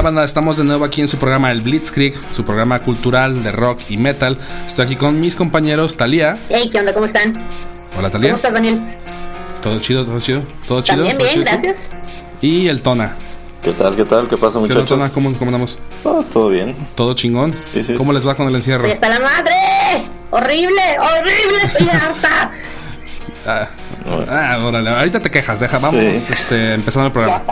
onda banda? Estamos de nuevo aquí en su programa El Blitzkrieg, su programa cultural de rock y metal. Estoy aquí con mis compañeros Talía. Hey, ¿qué onda? ¿Cómo están? Hola Talía. ¿Cómo estás, Daniel? Todo chido, todo chido, todo chido. También todo bien, chido? gracias. Y el Tona. ¿Qué tal? ¿Qué tal? ¿Qué pasa, ¿Qué onda, muchachos? Tona? ¿Cómo, cómo andamos? Ah, todo bien. ¿Todo chingón? Sí, sí, ¿Cómo les va con el encierro? ¡Ahí está la madre! ¡Horrible! ¡Horrible! ¡Estoy harta! Ah, ah, órale, ahorita te quejas, deja, vamos Sí. este, empezando el programa.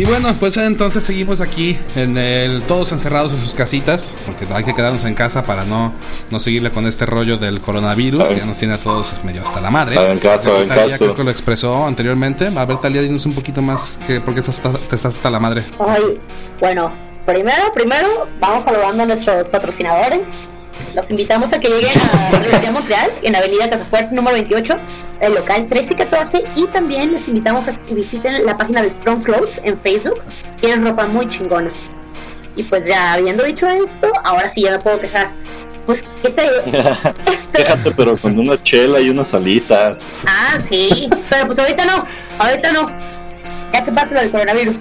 Y bueno, pues entonces seguimos aquí en el todos encerrados en sus casitas, porque hay que quedarnos en casa para no, no seguirle con este rollo del coronavirus, que ya nos tiene a todos medio hasta la madre. Hagan caso, Talía caso. creo que lo expresó anteriormente. A ver, Talía, dinos un poquito más que por qué estás, te estás hasta la madre. Ay, bueno, primero, primero, vamos saludando a nuestros patrocinadores. Los invitamos a que lleguen a Universidad Montreal, en Avenida Casafuerte número 28, el local 13 y 14. Y también les invitamos a que visiten la página de Strong Clothes en Facebook. Tienen ropa muy chingona. Y pues ya habiendo dicho esto, ahora sí ya me puedo quejar. Pues, ¿qué te Déjate, pero con una chela y unas alitas. Ah, sí. Pero pues ahorita no, ahorita no. Ya que pasa lo del coronavirus.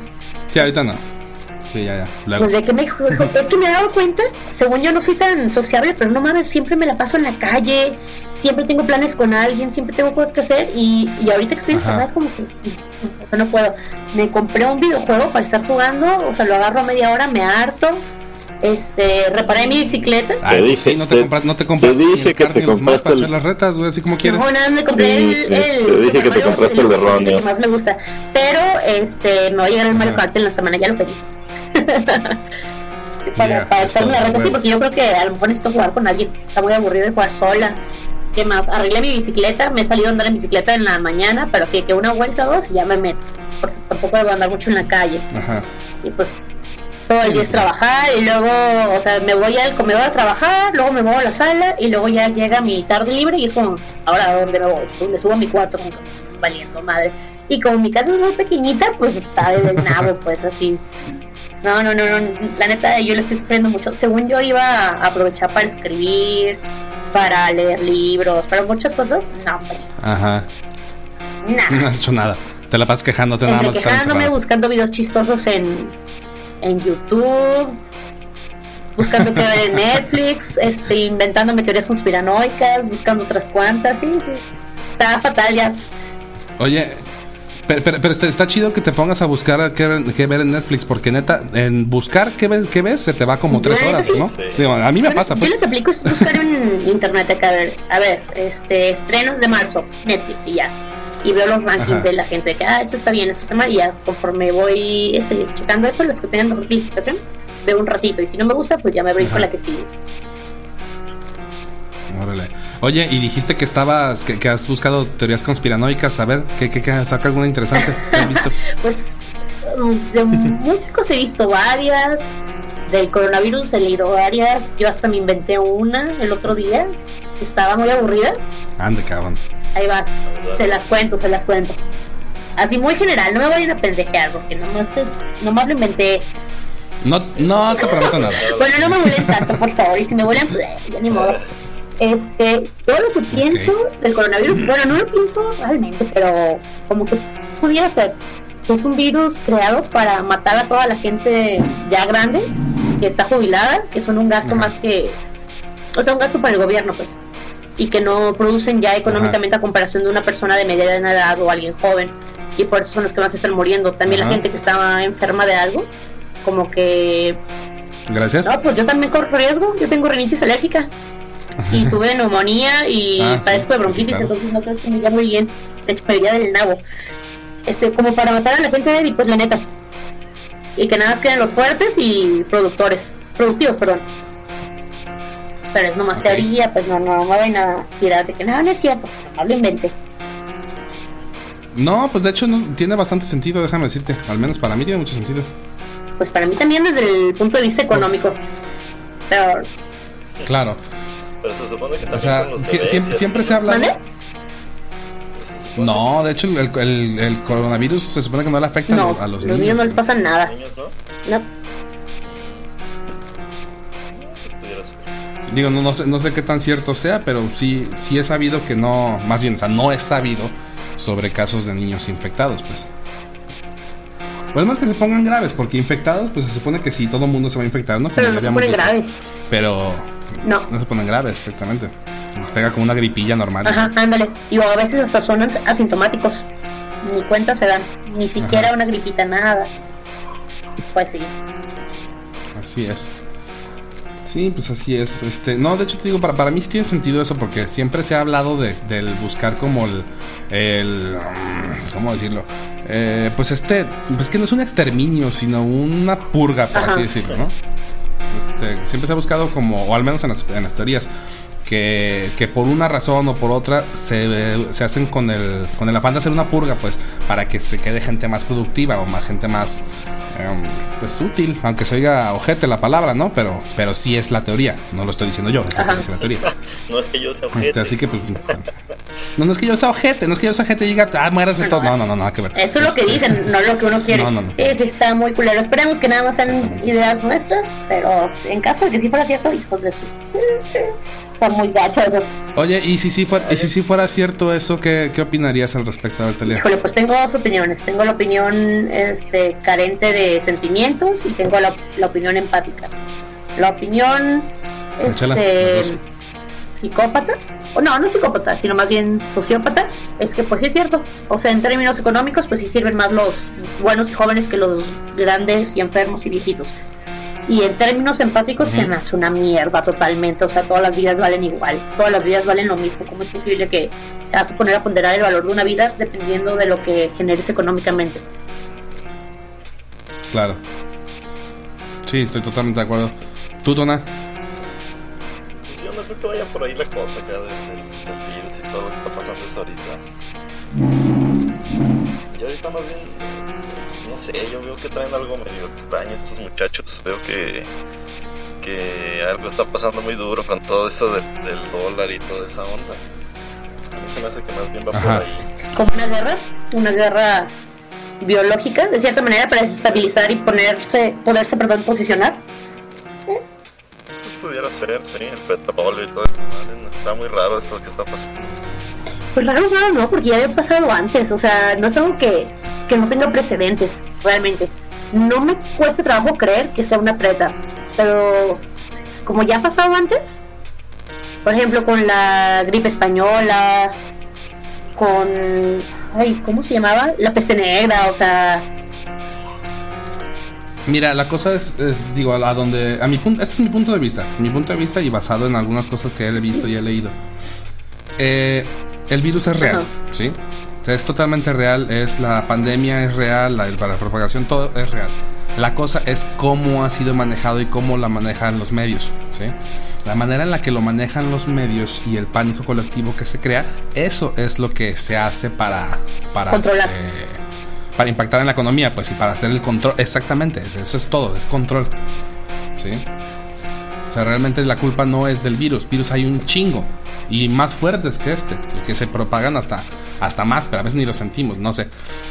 Sí, ahorita no. Sí, ya, ya. Luego. Pues de que me dijo, es que me he dado cuenta, según yo no soy tan sociable, pero no mames, siempre me la paso en la calle, siempre tengo planes con alguien, siempre tengo cosas que hacer y, y ahorita que estoy encerrada es como que no puedo. Me compré un videojuego para estar jugando, o sea, lo agarro a media hora, me harto, este, reparé mi bicicleta. Te pues dije, sí, no te, te- compras, no te te compraste dije que te compraste para el- echar las retas, güey, así como quieres. No, nada, me compré Sí, el, sí, el te dije que te compraste el de Ronnie. que más me gusta, pero este, me va a llegar el Mario. Kart en la semana, ya lo pedí. Sí, para, Yeah, para la reta, sí, porque yo creo que a lo mejor necesito jugar con alguien. Está muy aburrido de jugar sola. ¿Qué más? Arreglé mi bicicleta, me he salido a andar en bicicleta en la mañana, pero sí que una vuelta o dos y ya me meto. Porque tampoco debo andar mucho en la calle. Ajá. Y pues todo el día es trabajar y luego, o sea, me voy al comedor a trabajar, luego me muevo a la sala y luego ya llega mi tarde libre y es como, ahora ¿a dónde me voy? Me subo a mi cuarto como valiendo madre. Y como mi casa es muy pequeñita, pues está del nabo, pues así. No, no, no, no, la neta yo le estoy sufriendo mucho. Según yo iba a aprovechar para escribir, para leer libros, para muchas cosas, no, Ajá. No nada. has hecho nada. Te la pasas quejándote nada más de quejándome, buscando videos chistosos en, en YouTube, buscando qué ver en Netflix, este, inventándome teorías conspiranoicas, buscando otras cuantas, sí, sí. Está fatal ya. Oye, pero, pero, pero está, está chido que te pongas a buscar qué, qué ver en Netflix, porque neta, en buscar qué ves, qué ves se te va como tres horas, sí. ¿no? Sí. Digo, a mí me Bueno, pasa, pues. Yo lo que aplico es buscar en internet acá, a ver, a ver, este, estrenos de marzo, Netflix y ya. Y veo los rankings Ajá. de la gente, que, ah, esto está bien, esto está mal, y ya conforme voy ese, checando eso, los que tengan mejor calificación, veo un ratito, y si no me gusta, pues ya me brinco la que sigue. Órale. Oye, y dijiste que estabas, que, que has buscado teorías conspiranoicas, a ver, ¿qué, qué, qué saca alguna interesante? ¿Qué has visto? Pues mm, de músicos he visto varias, del coronavirus he leído varias, yo hasta me inventé una el otro día, estaba muy aburrida, Ande, cabrón. ahí vas, se las cuento, se las cuento. Así muy general, no me vayan a pendejear, porque nomás es, nomás lo inventé. No, no te prometo nada. Bueno, no me vuelen tanto, por favor, y si me vuelen, pues ya ni modo. Este, todo lo que pienso del coronavirus, bueno, no lo pienso realmente, pero como que pudiera ser que es un virus creado para matar a toda la gente ya grande, que está jubilada, que son un gasto Ajá. más que, o sea, un gasto para el gobierno, pues, y que no producen ya económicamente a comparación de una persona de mediana edad o alguien joven, y por eso son los que más están muriendo. También Ajá. la gente que estaba enferma de algo, como que Gracias. no, pues yo también corro riesgo. Yo tengo rinitis alérgica. Y tuve neumonía y Ah, padezco de sí, bronquitis, claro. entonces no crees que me ya muy bien. De hecho, me iría del nabo. Este, como para matar a la gente débil, pues la neta. Y que nada más queden los fuertes y productores. Productivos, perdón. Pero es nomás Ok. teoría, pues no, no, no voy a tirar de que no, no es cierto, no lo inventé. No, pues de hecho no, tiene bastante sentido, déjame decirte. Al menos para mí tiene mucho sentido. Pues para mí también desde el punto de vista económico. Pero, Claro. Pero se supone que O también sea, con los sie- bebés siempre, siempre se ¿no? habla. ¿Mande? Se supone No, de hecho el, el- el coronavirus se supone que no le afecta a no, los- a los, los niños no les pasa nada. niños, ¿no? No. Pues. Digo, no, no, sé, no sé qué tan cierto sea, pero sí, sí he sabido que no, más bien, o sea, no he sabido sobre casos de niños infectados, pues. Bueno, es que se pongan graves, porque infectados, pues se supone que sí, todo el mundo se va a infectar, ¿no? Como Pero no se ponen dicho. graves. Pero No. no se ponen graves, exactamente. Les pega como una gripilla normal. Ajá, ándale. Y a veces hasta son as- asintomáticos. Ni cuenta se dan. Ni siquiera Ajá. una gripita, nada. Pues sí. Así es. Sí, pues así es. Este, no, de hecho te digo, para, para mí sí tiene sentido eso porque siempre se ha hablado de, del buscar como el, el mm, ¿cómo decirlo? Eh, pues este, pues que no es un exterminio, sino una purga, por Ajá. así decirlo, ¿no? Este, siempre se ha buscado como, o al menos en las, en las teorías, que, que por una razón o por otra se, se hacen con el, con el afán de hacer una purga, pues, para que se quede gente más productiva o más gente más, em, pues, útil, aunque se oiga ojete la palabra, ¿no? Pero, pero sí es la teoría, no lo estoy diciendo yo, es lo que dice la teoría. No es que yo sea Este, ojete. así que, pues, no, no es que yo sea ojete, no es que yo sea ojete y diga, ah, muéranse todos, no, no, no, nada que ver. Eso es lo que Este, dicen, no lo que uno quiere. No, no, no. Sí está muy culero. Esperemos que nada más sean ideas nuestras, pero en caso de que sí fuera cierto, hijos de su... Está muy gacho eso. Oye, y si sí fuera, y si sí fuera cierto eso, ¿qué, qué opinarías al respecto de Talia? Híjole, pues tengo dos opiniones. Tengo la opinión este, carente de sentimientos y tengo la, la opinión empática. La opinión Échala, este, psicópata, o no, no psicópata, sino más bien sociópata, es que pues sí es cierto. O sea, en términos económicos, pues sí sirven más los buenos y jóvenes que los grandes y enfermos y viejitos. Y en términos empáticos se me hace una mierda totalmente. O sea, todas las vidas valen igual. Todas las vidas valen lo mismo. ¿Cómo es posible que te vas a poner a ponderar el valor de una vida dependiendo de lo que generes económicamente? Claro. Sí, estoy totalmente de acuerdo. ¿Tú, Tona? Pues yo no creo que vaya por ahí la cosa acá del, del- del virus y todo lo que está pasando eso ahorita. Y ahorita más bien, sé, yo veo que traen algo medio extraño estos muchachos. Veo que, que algo está pasando muy duro con todo eso del, del dólar y toda esa onda. A mí se me hace que más bien va Ajá. por ahí. Como una guerra, una guerra biológica, de cierta manera, para desestabilizar y ponerse, poderse, perdón, posicionar. Pues pudiera ser, sí, el petróleo y todo eso. ¿vale? Está muy raro esto que está pasando. Pues raro, raro, no, porque ya había pasado antes. O sea, no es algo que, que no tenga precedentes, realmente. No me cuesta trabajo creer que sea una treta, pero como ya ha pasado antes, por ejemplo, con la gripe española, con. Ay, ¿cómo se llamaba? La peste negra, o sea. Mira, la cosa es, digo, a donde, a mi punto, este es mi punto de vista, mi punto de vista y basado en algunas cosas que he visto y he leído. Eh, el virus es real, Ajá. ¿sí? O sea, es totalmente real, es la pandemia es real, la, la propagación todo es real. La cosa es cómo ha sido manejado y cómo la manejan los medios, ¿sí? La manera en la que lo manejan los medios y el pánico colectivo que se crea, eso es lo que se hace para para este, para impactar en la economía, pues y para hacer el control, exactamente, eso es todo, es control. ¿Sí? O sea, realmente la culpa no es del virus, virus hay un chingo y más fuertes que este y que se propagan hasta hasta más, pero a veces ni lo sentimos, no sé.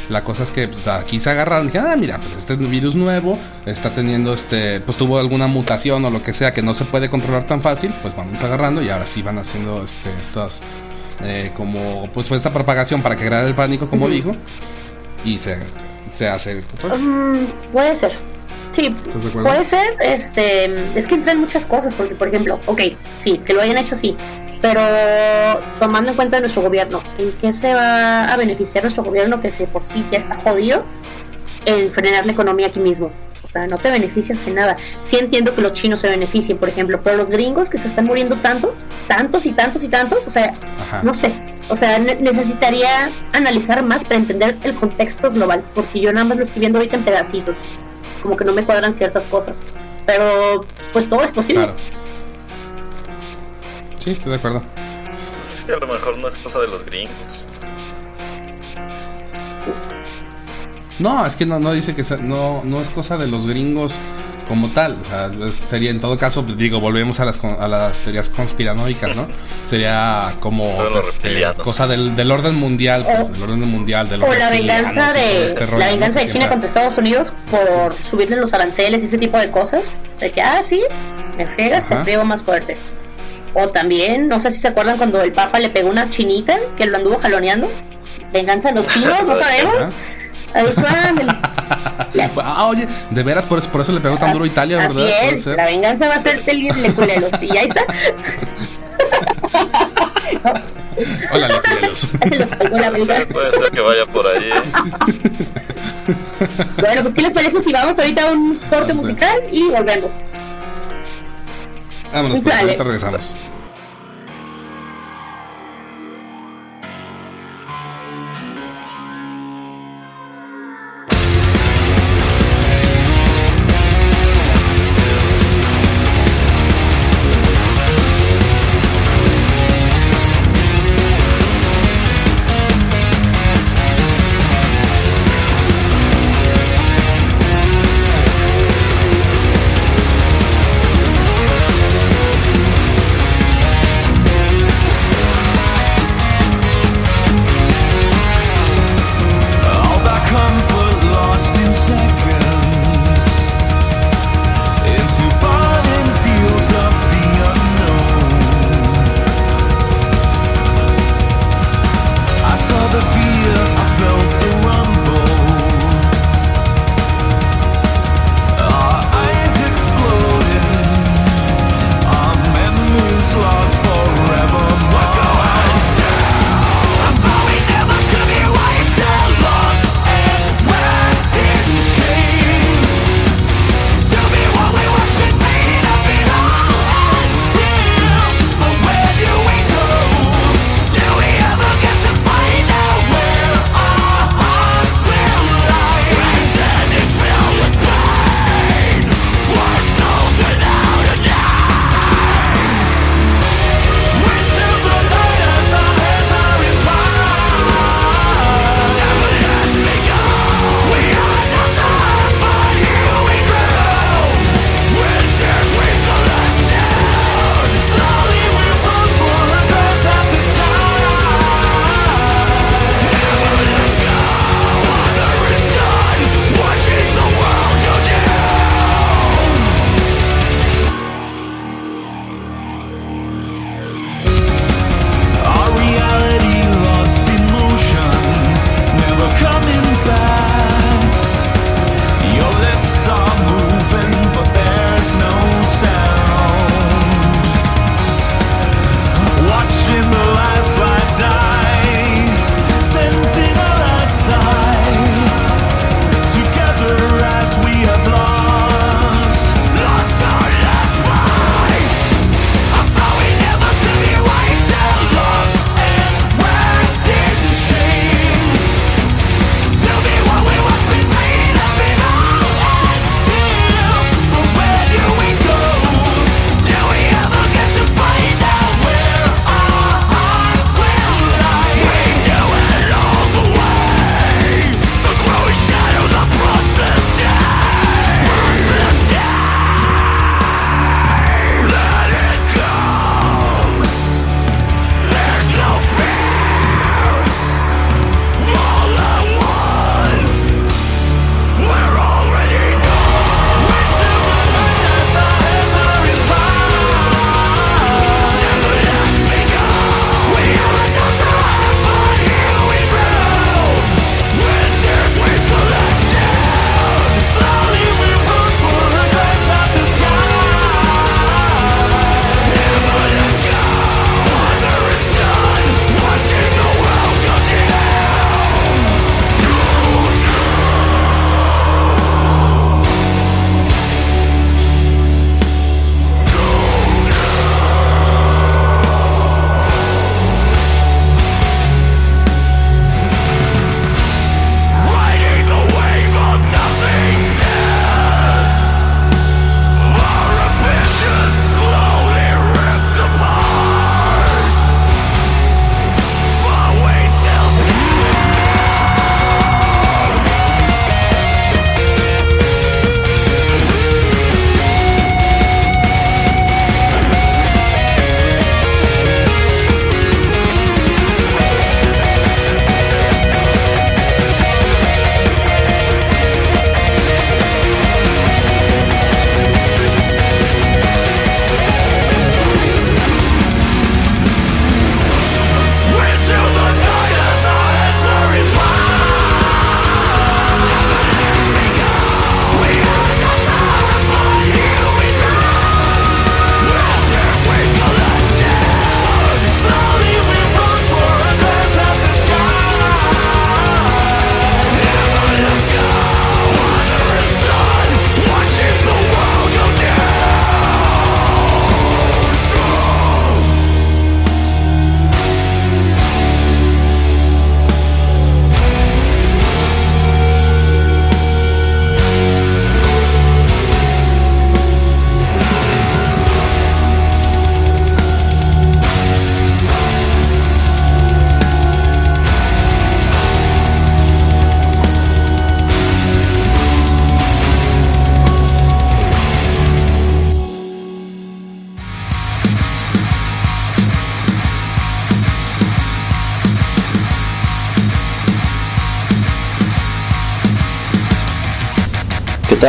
La cosa es que pues, aquí se agarraron y dijeron, ah, mira, pues este virus nuevo está teniendo este, pues tuvo alguna mutación o lo que sea que no se puede controlar tan fácil, pues vamos agarrando y ahora sí van haciendo este, estas, eh, como, pues, pues, esta propagación para crear el pánico, como Ujú. dijo, y se, se hace el control. Mm, puede ser. Sí, puede ser. Este, es que entran muchas cosas, porque, por ejemplo, ok, sí, que lo hayan hecho, sí, pero tomando en cuenta nuestro gobierno, ¿en qué se va a beneficiar nuestro gobierno que si por sí ya está jodido en frenar la economía aquí mismo? O sea, no te beneficias en nada. Sí entiendo que los chinos se beneficien, por ejemplo, pero los gringos que se están muriendo tantos, tantos y tantos y tantos, o sea, Ajá. no sé, o sea, ne- necesitaría analizar más para entender el contexto global, porque yo nada más lo estoy viendo ahorita en pedacitos, como que no me cuadran ciertas cosas, pero pues todo es posible. Claro. Sí, estoy de acuerdo. Pues es que a lo mejor no es cosa de los gringos. No, es que no, no dice que sea- no, no es cosa de los gringos como tal. O sea, es- sería en todo caso, pues, digo, volvemos a las, con- a las teorías conspiranoicas, ¿no? Sería como los este, cosa del, del orden mundial, pues, O- del orden mundial, de los O la venganza todo de este rollo, la venganza de China siempre- contra Estados Unidos por subirle los aranceles y ese tipo de cosas, de que ah sí, me fregas, te friego más fuerte. O también, no sé si se acuerdan cuando el Papa le pegó una chinita que lo anduvo jaloneando. Venganza de los chinos, no sabemos. Ahí ah, oye, de veras, por eso, por eso le pegó tan duro a Italia, ¿verdad? Así es, la venganza va a ser terrible, culeros. Y ahí está. Hola, leculeros. puede ser que vaya por ahí. bueno, pues, ¿qué les parece si vamos ahorita a un corte musical y volvemos? Vámonos, pues, ahorita regresamos.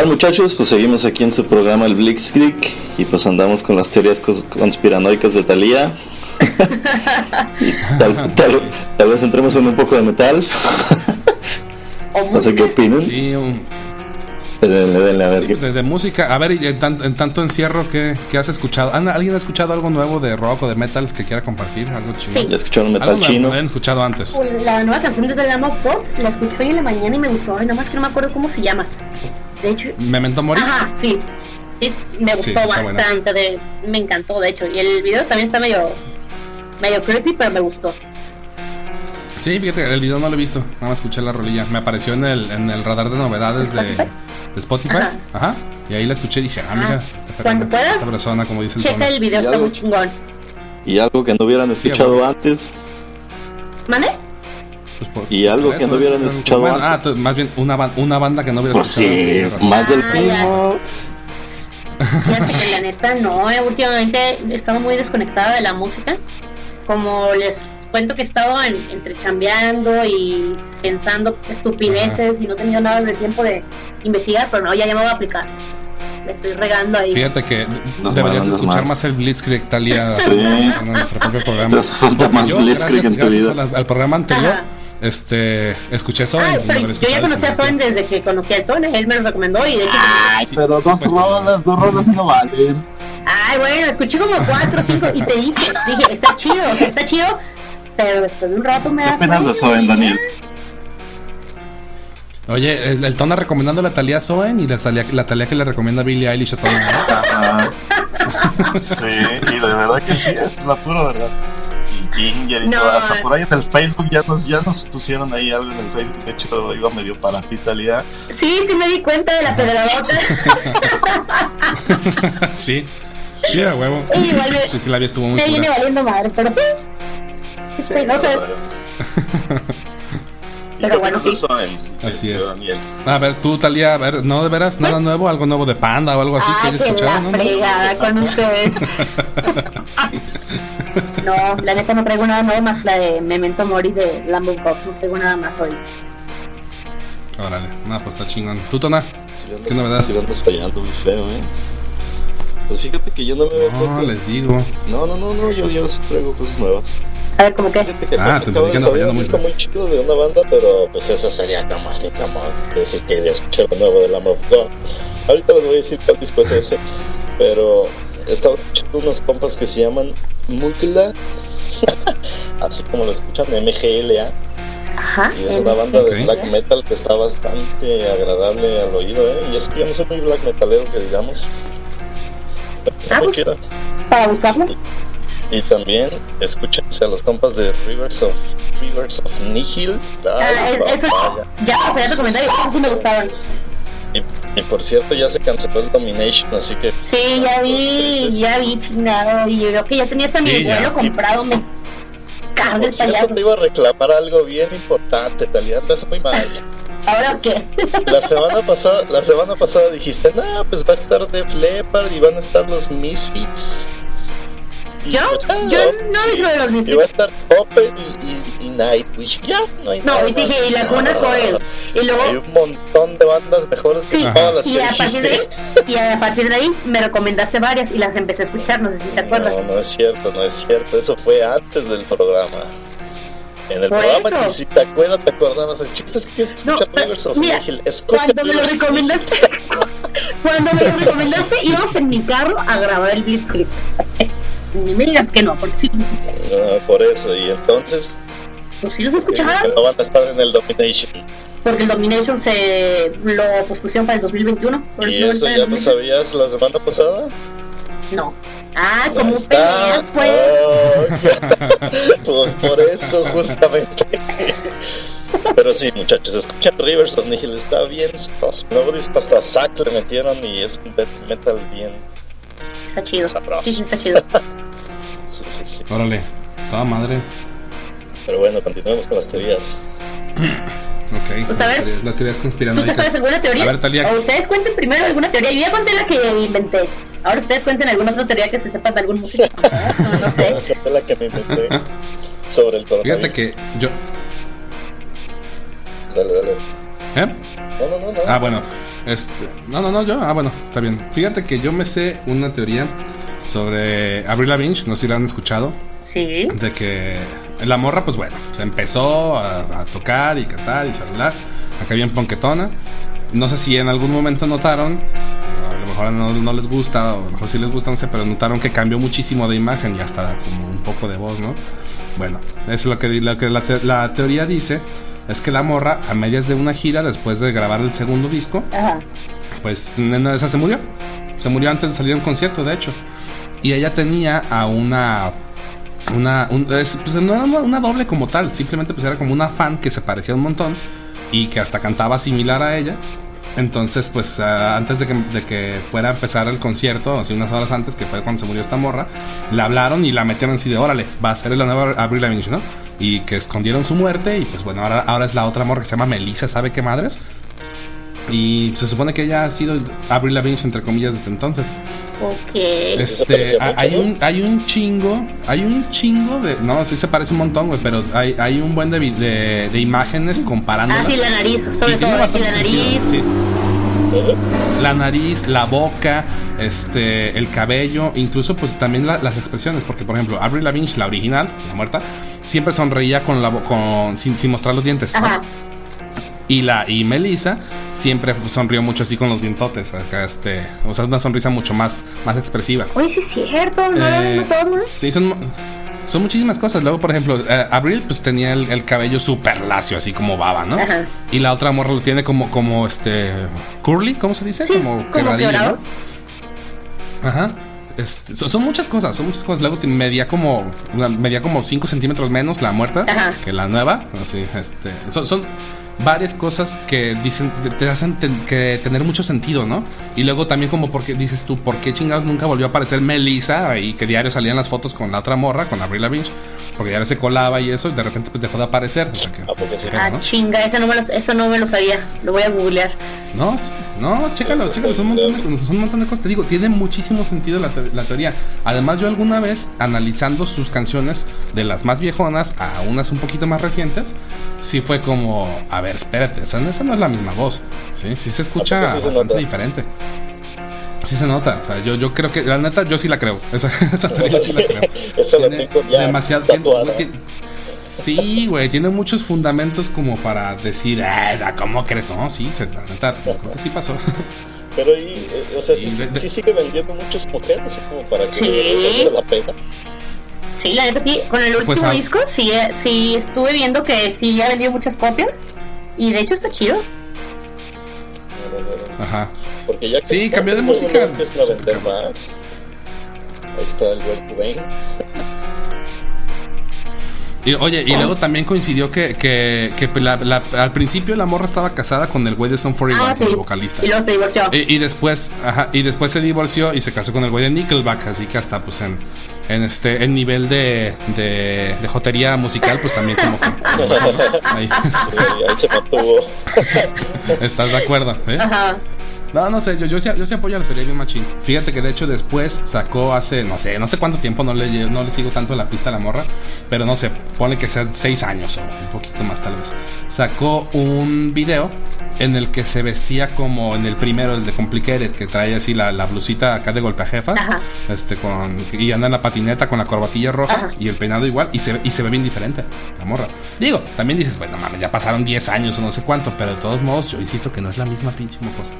Tal muchachos? Pues seguimos aquí en su programa El Blitzkrieg y pues andamos con las teorías conspiranoicas de Thalía. tal, tal, vez entremos en un poco de metal. no sé qué opinan. Sí, un... Denle, a ver. Sí, de, música, a ver, en, en tanto encierro, ¿qué, ¿qué, has escuchado? ¿Alguien ha escuchado algo nuevo de rock o de metal que quiera compartir? ¿Algo chino? Sí. ¿Ya escucharon metal chino? ¿Lo habían escuchado antes? La nueva canción de The Pop la escuché hoy en la mañana y me gustó. Ay, nada más que no me acuerdo cómo se llama. De hecho. ¿Memento Mori? Ajá, sí. sí me gustó bastante. De, me encantó, de hecho. Y el video también está medio. medio creepy, pero me gustó. Sí, fíjate, el video no lo he visto, nada más escuché la rolilla. Me apareció en el, en el radar de novedades de, de, Spotify. Ajá. Y ahí la escuché y dije, ah, mira, cuando puedas, persona, como dicen checa el video, está muy chingón. Y algo que no hubieran escuchado antes. ¿Mane? Pues y algo que no hubieran escuchado bueno, Ah, más bien una, una banda que no hubiera pues escuchado sí, más del primo. Fíjate que la neta no, eh, últimamente he estado muy desconectada de la música. Como les cuento que he estado entre chambeando y pensando estupideces y no he tenido nada de tiempo de investigar, pero no, ya, ya me voy a aplicar me estoy regando ahí. Fíjate que deberías de escuchar más el Blitzkrieg Talia sí. en nuestro propio programa. más yo, Blitzkrieg gracias, en tu vida. Al, al, programa anterior, este, escuché Soen. Ah, pero yo ya conocí a Soen desde que conocí a Tone, él me lo recomendó y de hecho. Ay, sí, pero dos pues, rolas, dos rolas no valen. Ay, bueno, escuché como cuatro o cinco y te dije, dije, está chido, o sea, está chido, pero después de un rato me da. ¿Qué opinas de Soen, Daniel? Oye, el, Tona recomendando la Talia Soen y la Talia, la Talia que le recomienda Billie Eilish a Tona. sí, y de verdad que sí, es la pura verdad. Y Ginger y todo, hasta por ahí en el Facebook ya nos, ya nos pusieron ahí algo en el Facebook. De hecho, iba medio para ti, Talia. Sí, sí me di cuenta de la pedradota. sí, sí, a huevo. igual sí, sí, la vi, estuvo muy Me viene valiendo madre, pero sí. sí no sé. Pero bueno, sí. Así es. A ver, tú, Talía, a ver, ¿no de veras nada nuevo? ¿Algo nuevo de Panda o algo así que hayas escuchado? La fregada con ustedes. no, la neta no traigo nada nuevo más la de Memento Mori de Lambo Cop. No traigo nada más hoy. Órale, nada, pues está chingón. ¿Tú, Tona? ¿Qué novedad? Si andas fallando muy feo, eh. Pues fíjate que yo no me había no, puesto. les digo. No, no, no, no, yo, yo traigo cosas nuevas. A ver, ¿cómo qué? Que ah, te salir un disco muy chido de una banda, pero pues eso sería como así, como decir que ya escuché lo nuevo de la of God. Ahorita les voy a decir cuál disco es ese, pero estaba escuchando unos compas que se llaman Mugla, así como lo escuchan, MGLA. Ajá, y es una banda de black metal que está bastante agradable al oído, ¿eh? Y es que yo no soy muy black metalero, que digamos. Pero está ah, muy pues, Para buscarlo. Y también escúchense a los compas de Rivers of Rivers of Nihil. ah, eso ya, o sea, ya te comenté, eso sí me gustaban. Y, por cierto, ya se canceló el Domination, así que. Sí, ya vi, ya vi, chingado. Y yo creo que ya tenía ese sí, vuelo comprado, me cago el payaso. te iba a reclamar algo bien importante, Talía, es muy mal. ¿Ahora qué? La semana pasada, la semana pasada dijiste, no, pues va a estar Def Leppard y van a estar los Misfits. ¿Yo? Yo no dentro de los Y va a estar Open y, y, y Nightwish. Ya, no hay No, y dije, y la Cuna Coel. Y luego. Hay un montón de bandas mejores que todas las y que a dijiste. Partir de, y a partir de ahí me recomendaste varias y las empecé a escuchar, no sé si te acuerdas. No, no es cierto, no es cierto. Eso fue antes del programa. En el Por programa eso. si te acuerdas, te acordabas. Chicos, es que tienes que escuchar No, Rivers of mira. Escucha Cuando me lo recomendaste, cuando me lo recomendaste, íbamos en mi carro a grabar el Blitzkrieg. Ni me digas que no, porque sí. Nihil. Ah, por eso, y entonces. Pues sí los dices escuchaba, que no van a estar en el Domination. porque el Domination se lo pospusieron para el 2021. Por ¿Y eso ya lo sabías la semana pasada? No. Ah, como peleas, pues. Oh, pues por eso, justamente. Pero sí, muchachos, escuchen Rivers of Nihil, está bien sabroso. Nuevo disco hasta sax le metieron y es un metal bien Está chido. sabroso. Sí, sí, está chido. Sí, sí, sí. Órale, toda madre. Pero bueno, continuemos con las teorías. Ok, Pues a ver, las teorías, las teorías ¿Tú te sabes alguna teoría? A ver, Talia. O ustedes cuenten primero alguna teoría. Yo ya conté la que inventé. Ahora ustedes cuenten alguna otra teoría que se sepa de algún músico. famoso, no sé. La que me inventé sobre el coronavirus. Fíjate que yo. Dale, dale. ¿Eh? No, no, no, no. Ah, bueno. Este, no, no, no, yo. Ah, bueno, está bien. Fíjate que yo me sé una teoría sobre Avril Lavigne, no sé si la han escuchado. Sí. De que la morra, pues bueno, se empezó a, a tocar y cantar y charlar. Acá bien ponquetona. No sé si en algún momento notaron, a lo mejor no, no les gusta, o a lo mejor sí les gusta, no sé, pero notaron que cambió muchísimo de imagen y hasta como un poco de voz, ¿no? Bueno, es lo que, lo que la, te- la teoría dice. Es que la morra, a medias de una gira, después de grabar el segundo disco, Ajá. pues nena de esa se murió. Se murió antes de salir a un concierto, de hecho. Y ella tenía a una. Una. un- es- pues no era una, una doble como tal, simplemente pues era como una fan que se parecía un montón y que hasta cantaba similar a ella. Entonces, pues antes de que, de que fuera a empezar el concierto, así unas horas antes, que fue cuando se murió esta morra, la hablaron y la metieron así de órale, va a ser la nueva Avril Lavigne, ¿no? Y que escondieron su muerte y pues bueno, ahora, ahora es la otra morra que se llama Melissa, ¿sabe qué madres? Y se supone que ella ha sido Avril Lavigne entre comillas desde entonces. Ok. Este, hay, un hay un chingo, hay un chingo de no, sí se parece un montón, güey, pero hay, hay un buen de, de, de imágenes comparándolas. Ah, sí, la nariz, sobre todo. Sí, la sentido, nariz. sí. ¿Sí? La nariz, la boca, este, el cabello, incluso pues también la- las expresiones, porque por ejemplo, Avril Lavigne, la original, la muerta, siempre sonreía con la con sin, sin mostrar los dientes. ¿no? Ajá. Y la y Melissa siempre sonrió mucho así con los dientotes, acá, este, o sea, una sonrisa mucho más más expresiva. Oye, sí es cierto, no Eh, ¿no? sí, son, son muchísimas cosas. Luego, por ejemplo, eh, Abril pues tenía el, el cabello súper lacio, así como baba, ¿no? Ajá. Y la otra morra lo tiene como, como este, curly, ¿cómo se dice? Sí, como como quebradillo, quebrado. ¿no? Ajá. Este, son, son muchas cosas, son muchas cosas. Luego medía como medía como 5 centímetros menos la muerta Ajá. que la nueva. Así, este, son, son varias cosas que dicen te- hacen ten- que tener mucho sentido, ¿no? Y luego también como porque dices tú, ¿por qué chingados nunca volvió a aparecer Melissa y que diario salían las fotos con la otra morra, con Avril Lavigne? Porque diario se colaba y eso y de repente pues dejó de aparecer. O sea que- Ah, ¿no? chinga, eso no, me lo, eso no me lo sabía. Lo voy a googlear. No, sí, no, chécalo, sí, chécalo, son un, montón de, son un montón de cosas. Te digo, tiene muchísimo sentido la, te- la teoría. Además, yo alguna vez, analizando sus canciones, de las más viejonas a unas un poquito más recientes, sí fue como, a ver, espérate, esa, esa no es la misma voz. Sí, sí se escucha ¿A poco sí se bastante diferente. Sí se nota, o sea, yo, yo creo que, la neta, yo sí la creo. Esa, esa teoría yo sí la creo. Esa la tengo ya demasiado- tatuada. tiene- Sí, güey, tiene muchos fundamentos como para decir, "Ah, ¿cómo crees? No, sí, se, la neta, yo creo que sí pasó. Pero ahí, eh, o sea, sí, Sí, sí, de- de- sí sigue vendiendo muchas mujeres, así como para que Sí. valga la pena. Sí, la neta sí. Con el último Pues, ah. disco sí, eh, sí estuve viendo que sí ya vendió muchas copias. Y de hecho está chido. Ajá. Porque ya que Sí, cambió de música. empiezan a vender más. Ahí está el Cobain. Y, oye, y luego también coincidió que, que, que la- la- al principio la morra estaba casada con el güey de Son 41, Ah, sí. el vocalista. Y luego se divorció. Y, y después, ajá, y después se divorció y se casó con el güey de Nickelback, así que hasta pues en, en este en nivel de, de, de jotería musical, pues también como que ahí, Sí, ahí se mantuvo. estás de acuerdo, ¿eh? Ajá. No, no sé, yo, yo, sí, yo sí apoyo la teoría bien machín. Fíjate que de hecho después sacó hace, no sé, no sé cuánto tiempo, no le, no le sigo tanto la pista a la morra, pero no sé, pone que sean seis años o un poquito más tal vez. Sacó un video en el que se vestía como en el primero, el de Complicated, que trae así la, la blusita acá de golpeajefas, Ajá. este, con, y anda en la patineta con la corbatilla roja Ajá. y el peinado igual, y se, ve- y se ve bien diferente, la morra. Digo, también dices, bueno, mames, ya pasaron 10 años o no sé cuánto, pero de todos modos, yo insisto que no es la misma pinche mocosa.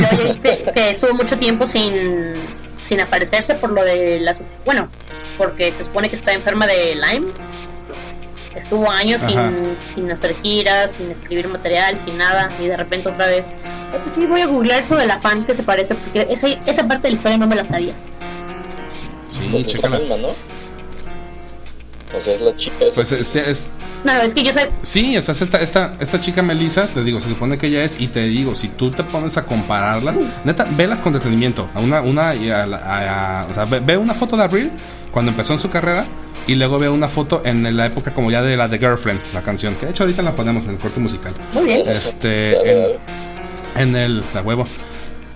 Ya viste que estuvo mucho tiempo sin, sin aparecerse por lo de las. Bueno, porque se supone que está enferma de Lyme. Estuvo años sin, sin hacer giras, sin escribir material, sin nada. Y de repente otra vez. "Ay, pues sí, voy a googlear eso de la fan que se parece. Porque esa, esa parte de la historia no me la sabía. Sí, Pues es la misma, ¿no? O sea, es la chica esa. Pues es, es- No, es que yo sé. sí, o sea, es esta, esta, esta chica Melissa, te digo, se supone que ella es, y te digo, si tú te pones a compararlas, neta, velas con detenimiento, a una, una, y a la- a- a- o sea, ve, ve una foto de Abril cuando empezó en su carrera, y luego ve una foto en la época como ya de la de Girlfriend, la canción, que de hecho ahorita la ponemos en el corte musical. Muy bien. Este, en, en el, la huevo.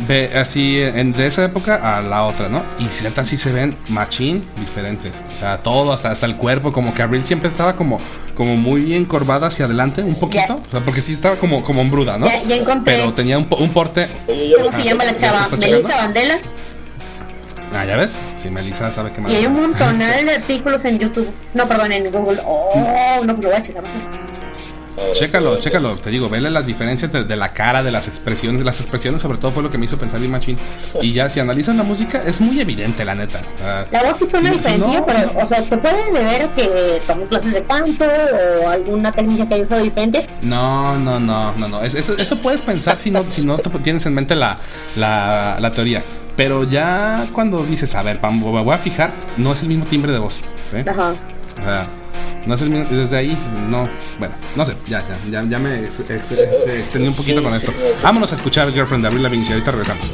ve así en, de esa época a la otra, ¿no? Y sientan sí se ven machín diferentes. O sea, todo, hasta, hasta el cuerpo, como que Abril siempre estaba como, como muy encorvada hacia adelante, un poquito. O sea, porque sí estaba como, como hombruda, ¿no? Ya, ya encontré. Pero tenía un, un porte. ¿Cómo se llama la ¿ya chava? Melissa Vandela. Ah, ya ves. Sí, Melissa sabe qué más. Y hay un montonal de artículos en YouTube. No, perdón, en Google. Oh, no, pero lo voy a checar. Ahora, Chécalo, pues, chécalo, te digo, vele las diferencias de, de la cara, de las expresiones, las expresiones sobre todo fue lo que me hizo pensar bien machín. Y ya si analizas la música es muy evidente, la neta. Ah, La voz sí suena si- si diferente, no, pero, si no- o sea, ¿se puede deber que tomó clases de canto o alguna técnica que haya usado diferente? No, no, no, no, no. Es- eso, eso puedes pensar si no, si no te tienes en mente la, la, la teoría. Pero ya cuando dices, a ver, pam, me voy a fijar, no es el mismo timbre de voz. ¿sí? Ajá. O sea, no es el mismo, desde ahí, no, bueno, no sé, ya, ya, ya, ya me ex- ex- este, extendí un poquito Sí, con sí, esto. sí. Vámonos a escuchar el Girlfriend de Avril Lavigne y ahorita regresamos.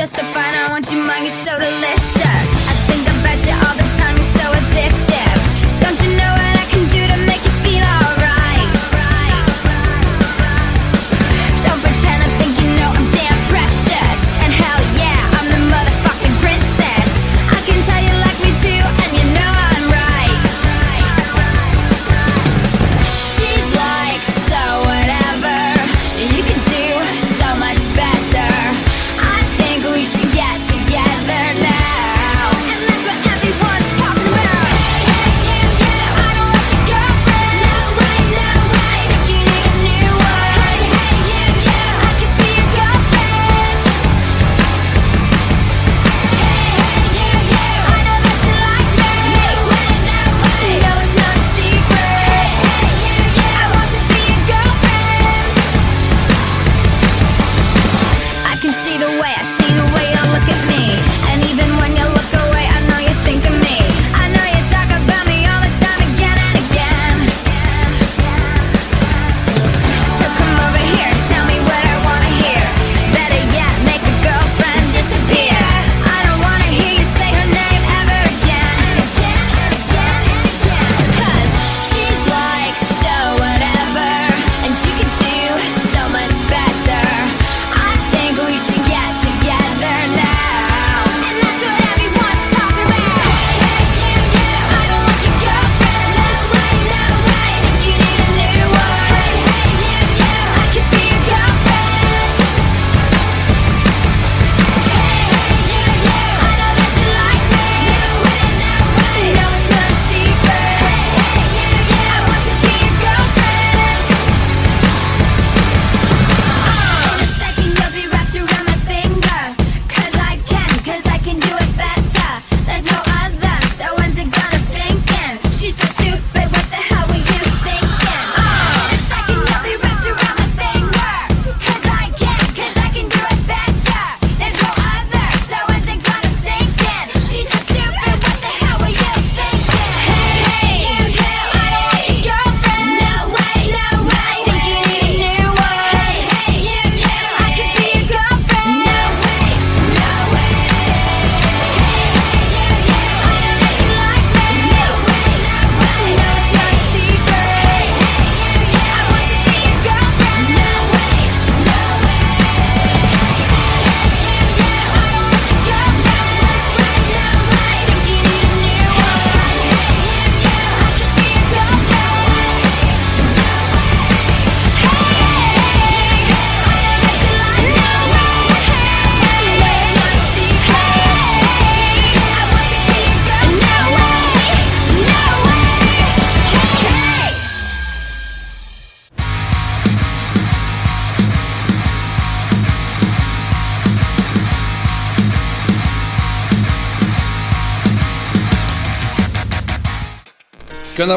You're so fine, I want you mine. You're so delicious.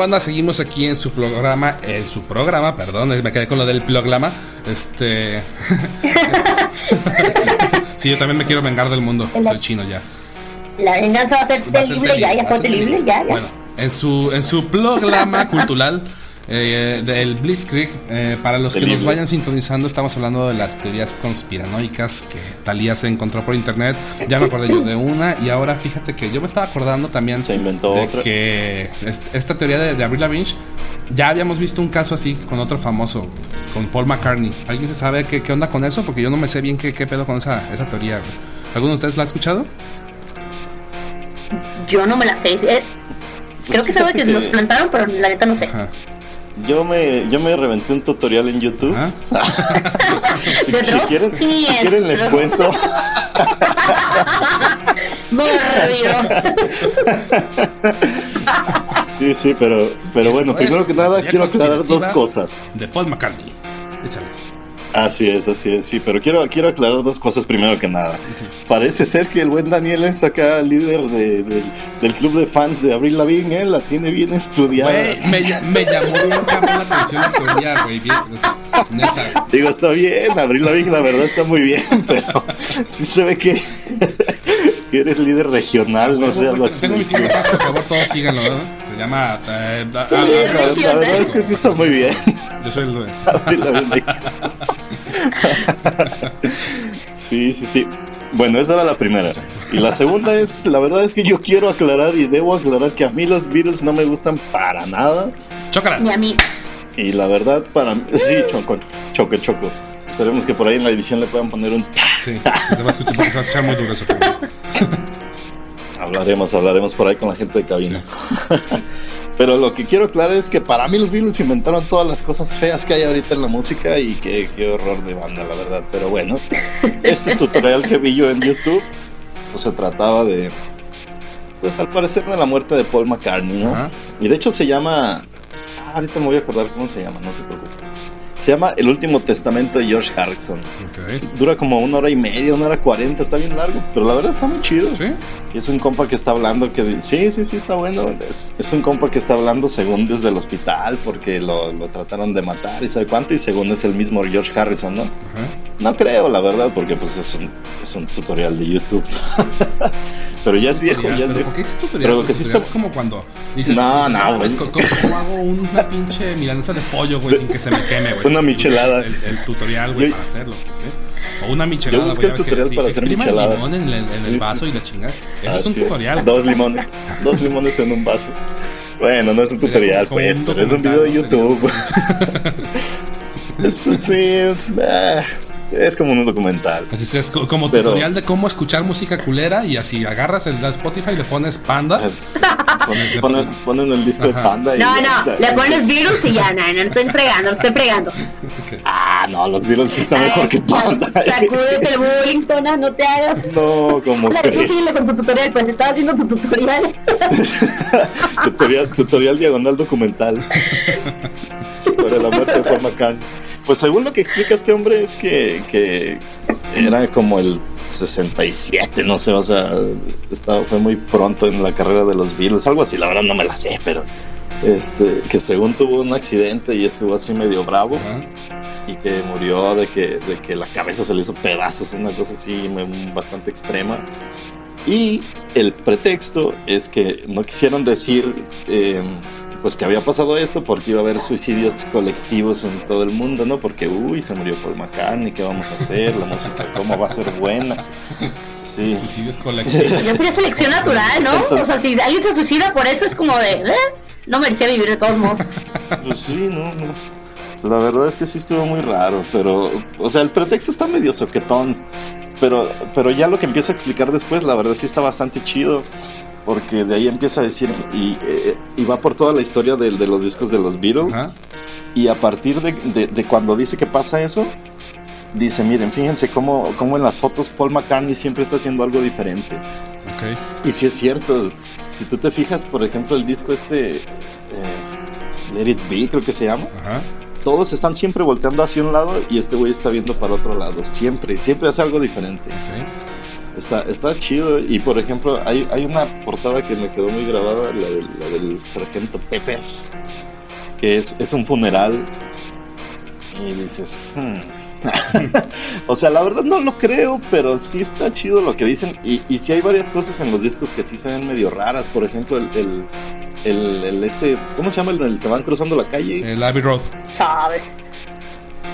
Banda? Seguimos aquí en su programa, en su programa, perdón, me quedé con lo del programa. Este. sí, yo también me quiero vengar del mundo. Soy chino ya. La venganza va a ser terrible, ya, ya fue terrible, ya, ya. Bueno, en su, en su programa cultural, eh, del Blitzkrieg. Eh, para los Del que nos vayan sintonizando, estamos hablando de las teorías conspiranoicas que Talía se encontró por internet. Ya me acordé yo de una. Y ahora fíjate que yo me estaba acordando también Se inventó de otra. que est- esta teoría de, de Avril Lavigne. Ya habíamos visto un caso así con otro famoso, con Paul McCartney. ¿Alguien se sabe qué, qué onda con eso? Porque yo no me sé bien qué, qué pedo con esa, esa teoría. ¿Alguno de ustedes la ha escuchado? Yo no me la sé. eh, creo que Pues sabe que que- los plantaron, pero la neta no sé. Ajá. Yo me, yo me reventé un tutorial en YouTube. Ajá. Si, ¿De si Dross? quieren, Sí, si quieren les cuento. Sí, sí, pero, pero bueno, primero que nada quiero aclarar dos cosas. De Paul McCartney. Échale. Así es, así es, sí, pero quiero, quiero aclarar dos cosas primero que nada. Parece ser que el buen Daniel es acá líder de- del- del club de fans de Avril Lavigne, ¿eh? la tiene bien estudiada. Güey, me, me llamó bien la atención la teoría, güey. Bien, neta. Digo, está bien, Avril Lavigne la verdad está muy bien, pero sí se ve que, que eres líder regional, no sé, algo así. Tengo mi tío por favor, todos síganlo, ¿no? Se llama. eh, da- ah, Sí, ah, La, la verdad es que sí está muy bien. Yo soy el. Avril Lavigne. Sí, sí, sí. Bueno, esa era la primera. Y la segunda es, la verdad es que yo quiero aclarar y debo aclarar que a mí los Beatles no me gustan para nada. Ni Chócala. a mí. Y la verdad, para mí, sí, choco, choco, choco. Esperemos que por ahí en la edición le puedan poner un... Sí, sí, se va a escuchar, porque se va a escuchar muy duro eso. Hablaremos, hablaremos por ahí con la gente de cabina. Pero lo que quiero aclarar es que para mí los Beatles inventaron todas las cosas feas que hay ahorita en la música y qué, qué horror de banda, la verdad. Pero bueno, este tutorial que vi yo en YouTube, pues se trataba de, pues al parecer de la muerte de Paul McCartney, ¿no? Y de hecho se llama, ah, ahorita me voy a acordar cómo se llama, no se preocupe. Se llama El último testamento de George Harrison. Ok. Dura como una hora y media, una hora cuarenta, está bien largo, pero la verdad está muy chido. ¿Sí? Y es un compa que está hablando que sí, sí, sí, está bueno. Es, es un compa que está hablando según desde el hospital porque lo, lo trataron de matar y sabe cuánto. Y según es el mismo George Harrison, ¿no? Ajá. No creo, la verdad, porque pues es un, es un tutorial de YouTube. Pero ya es viejo, Tutorial, ya es viejo. ¿Por qué ese tutorial? Pero que sí Tutorial está- Es como cuando dices. No, dices, no, güey. ¿cómo, cómo hago una pinche milanesa de pollo, güey, sin que se me queme, güey? Una michelada. El, el tutorial, güey, para hacerlo. ¿sí? O una michelada, Yo busqué güey. el tutorial para hacer el micheladas. limón en el, en el Sí, sí, vaso y la chingada. Ese es un tutorial. güey. Dos limones. Dos limones en un vaso. Bueno, no es un Sería tutorial, como- como pues, un pero es un video de YouTube. Eso sí, es, ah, es como un documental. Así es, co- como Pero- tutorial de cómo escuchar música culera y así agarras el de Spotify y le pones panda. Ponen, ponen- ponen el disco de Ajá. Panda y No, ya- no, le pones virus y ya, no, no, lo estoy fregando, lo estoy fregando. Ok. Ah, no, los Beatles sí están mejor que Panda. Sacúdete el bullying, Tona, no te hagas. No, como La crees. con tu tutorial, pues estaba haciendo tu tutorial. tutorial, tutorial diagonal documental. Sobre la muerte de Paul McCartney. Pues según lo que explica este hombre es que, que era como el 67, no sé, o sea, estaba, fue muy pronto en la carrera de los Beatles, algo así, la verdad no me la sé, pero este, que según tuvo un accidente y estuvo así medio bravo y que murió de que, de que la cabeza se le hizo pedazos, una cosa así bastante extrema. Y el pretexto es que no quisieron decir eh, pues que había pasado esto porque iba a haber suicidios colectivos en todo el mundo, ¿no? Porque, uy, se murió Paul McCartney, ¿qué vamos a hacer? La música, ¿cómo va a ser buena? Sí. Suicidios colectivos. Yo sería selección natural, ¿no? O sea, si alguien se suicida por eso es como de, ¿eh? No merecía vivir de todos modos. Pues sí, no, no. La verdad es que sí estuvo muy raro, pero, o sea, el pretexto está medio soquetón. Pero, pero ya lo que empieza a explicar después, la verdad sí está bastante chido. Porque de ahí empieza a decir, y, eh, y va por toda la historia de, de los discos de los Beatles. Ajá. Y a partir de, de- de cuando dice que pasa eso, dice, miren, fíjense cómo, cómo en las fotos Paul McCartney siempre está haciendo algo diferente. Ok. Y sí es cierto, si tú te fijas, por ejemplo, el disco este, eh, Let It Be, creo que se llama Ajá. todos están siempre volteando hacia un lado y este güey está viendo para otro lado. Siempre, siempre hace algo diferente. Ok. Está, está chido. Y por ejemplo, hay, hay una portada que me quedó muy grabada, la del, la del sargento Pepper, que es, es un funeral. Y dices, hmm. o sea, la verdad no lo creo, pero sí está chido lo que dicen. Y, y sí hay varias cosas en los discos que sí se ven medio raras. Por ejemplo, el, el, el, el este, ¿cómo se llama el del que van cruzando la calle? El Abbey Road. Sabe.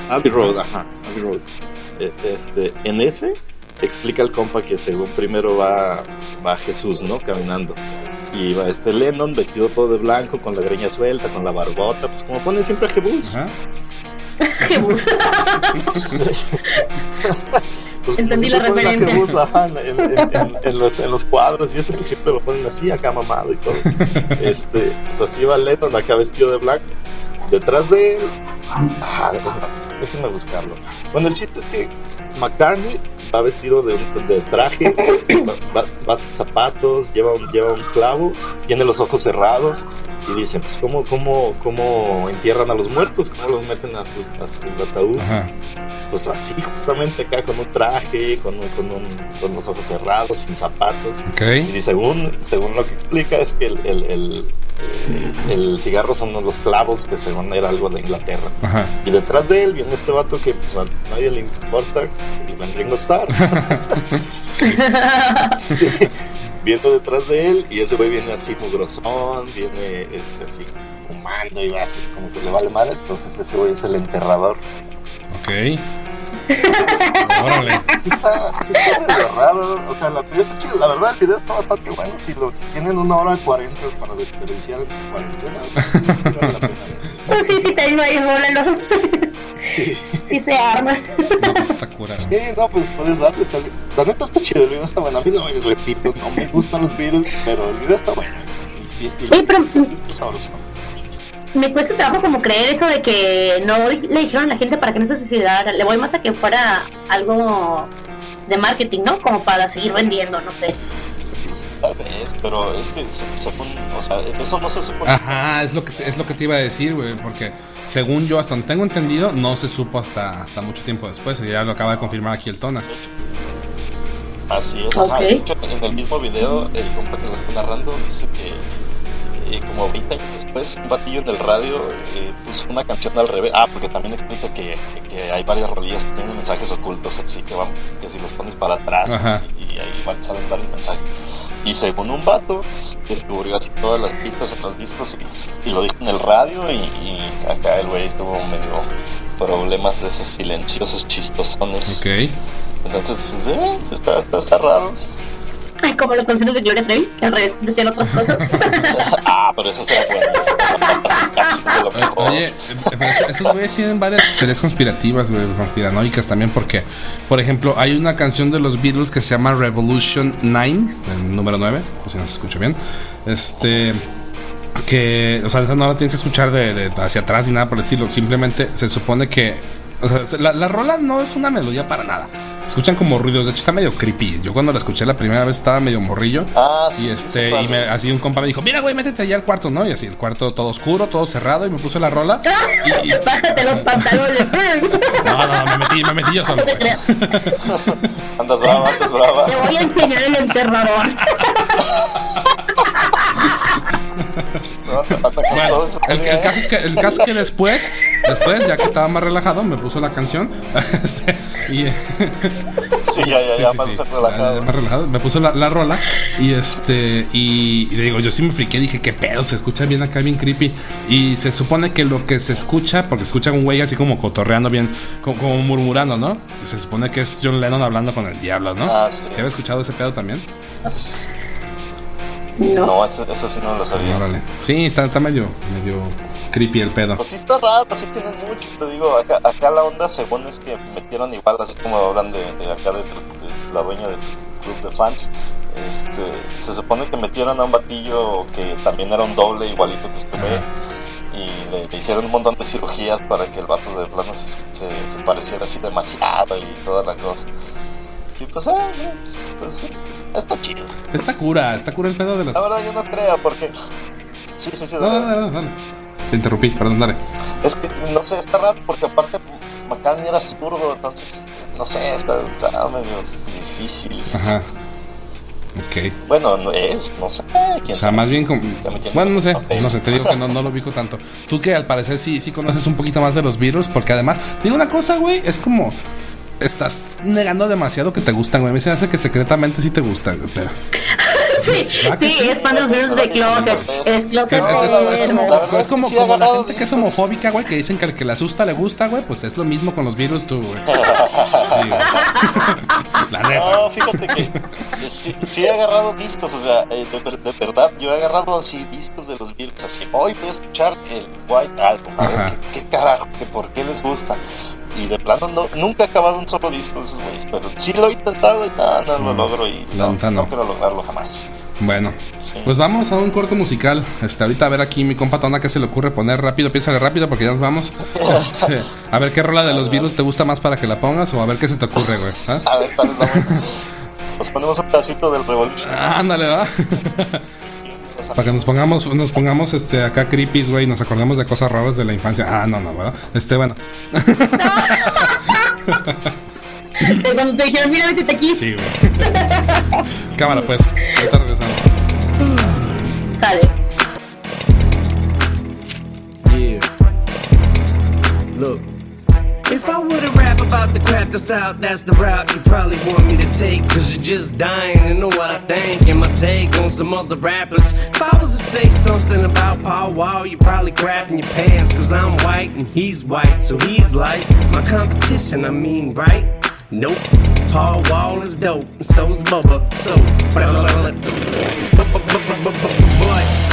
Abbey Road, ajá, Abbey Road. Eh, Este, en ese explica el compa que según primero va, va Jesús, ¿no? Caminando. Y va este Lennon vestido todo de blanco, con la greña suelta, con la barbota, pues como ponen siempre a Jebus. Jebus. Pues, Entendí pues, la referencia. Jebus, ajá, en, en- en- en los, en los cuadros y eso pues siempre lo ponen así, acá mamado y todo. Este, pues así va Lennon acá vestido de blanco. Detrás de él, ah, es más, déjenme buscarlo. Bueno, el chiste es que McCartney va vestido de, de traje, va, va- sin zapatos, lleva un, lleva un clavo, tiene los ojos cerrados y dice, pues cómo, cómo, cómo entierran a los muertos, cómo los meten a su, a su ataúd. Ajá. Pues así, justamente acá con un traje, con, un- con, un- con los ojos cerrados, sin zapatos. Ok. Y según, según lo que explica es que el, el, el, el cigarro son los clavos que según era algo de Inglaterra. Ajá. Y detrás de él viene este vato que pues, a nadie le importa, el buen Ringo Starr. Sí. sí. Viendo detrás de él y ese güey viene así mugrosón, viene este así fumando y va así como que le vale mal. Entonces ese güey es el enterrador. Ok. Órale. Sí está, sí está medio raro. O sea, la, video está chida. la verdad el video está bastante bueno. Si, lo, si tienen una hora cuarenta para desperdiciar en su cuarentena, pues, sí vale la pena. Pues sí, sí, te digo ahí, bólalo. Sí. Sí se arma. No, pues está curado. Sí, no, pues puedes darle tal La neta está chido, el video está bueno. A mí no me repito, no me gustan los virus, pero el video está bueno. Y, y- y- Oye, pero- sí está sabroso. Me cuesta trabajo como creer eso de que no le dijeron a la gente para que no se suicidara. Le voy más a que fuera algo de marketing, ¿no? Como para seguir vendiendo, no sé. Tal vez, pero es que se- según, o sea, eso no se supone. Ajá, es lo que te, es lo que te iba a decir, güey, porque según yo, hasta donde tengo entendido, no se supo hasta, hasta mucho tiempo después. Y ya lo acaba de confirmar aquí el Tona. Así es, ajá. De hecho, en el mismo video, el compa que lo está narrando dice que eh, como 20 años después, un batillo en el radio eh, puso una canción al revés. Ah, porque también explica que, que hay varias rolillas que tienen mensajes ocultos, así que van, que si los pones para atrás y, y ahí van, salen varios mensajes. Y según un vato, descubrió así todas las pistas en los discos y, y lo dijo en el radio y, y acá el güey tuvo medio problemas de esos silenciosos chistosones. Ok. Entonces, pues, eh, está, está, está raro. Ay, como las canciones de Gloria Trevi, que al revés decían otras cosas. ah, pero esas eran buenas. Oye, eh, pero esos güeyes tienen varias teorías conspirativas, güey, conspiranoicas también, porque, por ejemplo, hay una canción de los Beatles que se llama Revolution 9, el número 9, pues si no se escucha bien. Este. Que, o sea, esa no la tienes que escuchar de, de hacia atrás ni nada por el estilo. Simplemente se supone que. O sea, se- la, la rola no es una melodía para nada. Se escuchan como ruidos. De hecho, está medio creepy. Yo cuando la escuché la primera vez estaba medio morrillo. Ah, sí, Y este, sí, y me, así un compa me dijo, mira güey, métete allá al cuarto, ¿no? Y así, el cuarto todo oscuro, todo cerrado, y me puso la rola. Y, y- Bájate los pantalones. no, no, me metí, me metí yo solo. Andas brava, andas brava. Te voy a enseñar el enterrador. Pasa con Bueno, el, el caso es que, el caso es que después, después, ya que estaba más relajado, me puso la canción. este, y, Sí, ya, ya, Sí, ya, sí, más sí. relajado. Ya, más relajado. Me puso la, la rola y este y, y digo, yo sí me friqué, dije, qué pedo, se escucha bien acá, bien creepy. Y se supone que lo que se escucha, porque escucha un güey así como cotorreando bien, como, como murmurando, ¿no? Y se supone que es John Lennon hablando con el diablo, ¿no? Ah, sí. ¿Te había escuchado ese pedo también? No. No, eso, eso sí no lo sabía. Órale. Sí, está, está medio, medio creepy el pedo. Pues sí está raro, sí tienen mucho, te digo, acá, acá la onda según es que metieron igual, así como hablan de, de acá de, de la dueña del club de fans, este, se supone que metieron a un batillo que también era un doble igualito que este güey, y le, le hicieron un montón de cirugías para que el vato de plano se, se, se pareciera así demasiado y toda la cosa. Y pues, sí, pues sí, está chido. Está cura, está cura el pedo de las. La verdad yo no creo porque... Sí, sí, sí. No, dale, dale, dale. Te interrumpí, perdón, dale. Es que no sé, está raro porque aparte McCartney era zurdo, entonces no sé, está, está medio difícil. Ajá. Ok. Bueno, no es, no sé, quién O sea, sabe. más bien como... Bueno, no sé, papel. no sé, te digo que no, no lo ubico tanto. Tú que al parecer sí, sí conoces un poquito más de los Beatles, porque además, digo una cosa, güey, es como... Estás negando demasiado que te gustan, güey. A mí se me hace que secretamente sí te gustan, güey, pero... Sí, ¿Va que sí, sí? es fan de los Beatles de Closet. Es Closet. es- es- es como, es como, la gente que es homofóbica, güey, que dicen que al que le asusta le gusta, güey, pues es lo mismo con los virus tú, güey. Sí, güey. La neta. No, fíjate que sí, sí he agarrado discos, o sea, eh, de, de verdad, yo he agarrado así discos de los Beatles, así, hoy voy a escuchar el White Album, a ver qué, qué carajo, que por qué les gusta. Y de plano no, nunca he acabado un solo disco de esos güeyes, pero sí lo he intentado y no, no lo logro y no, no. no quiero lograrlo jamás. Bueno, Sí. pues vamos a un corto musical. Este, ahorita a ver aquí mi compa Tona que se le ocurre poner rápido, piénsale rápido porque ya nos vamos. Este, a ver qué rola de los virus te gusta más para que la pongas o a ver qué se te ocurre, güey. ¿ah? A ver, tal vez. Nos ponemos un pedacito del Revolution. Ándale, va. Para que nos pongamos, nos pongamos este acá creepies, güey, y nos acordemos de cosas raras de la infancia. Ah, no, no, ¿verdad? Este, bueno. De cuando te dijeron, mira, métete aquí, Sí, güey. Cámara, pues. Ahorita regresamos. sale. Yeah. Look. If I were to rap about the crap that's out, that's the route you probably want me to take. Cause you're just dying to know what I think and my take on some other rappers. If I was to say something about Paul Wall, you probably crapping your pants. Cause I'm white and he's white, so he's like my competition, I mean, right? Nope. Paul Wall is dope, so's Bubba. So, but I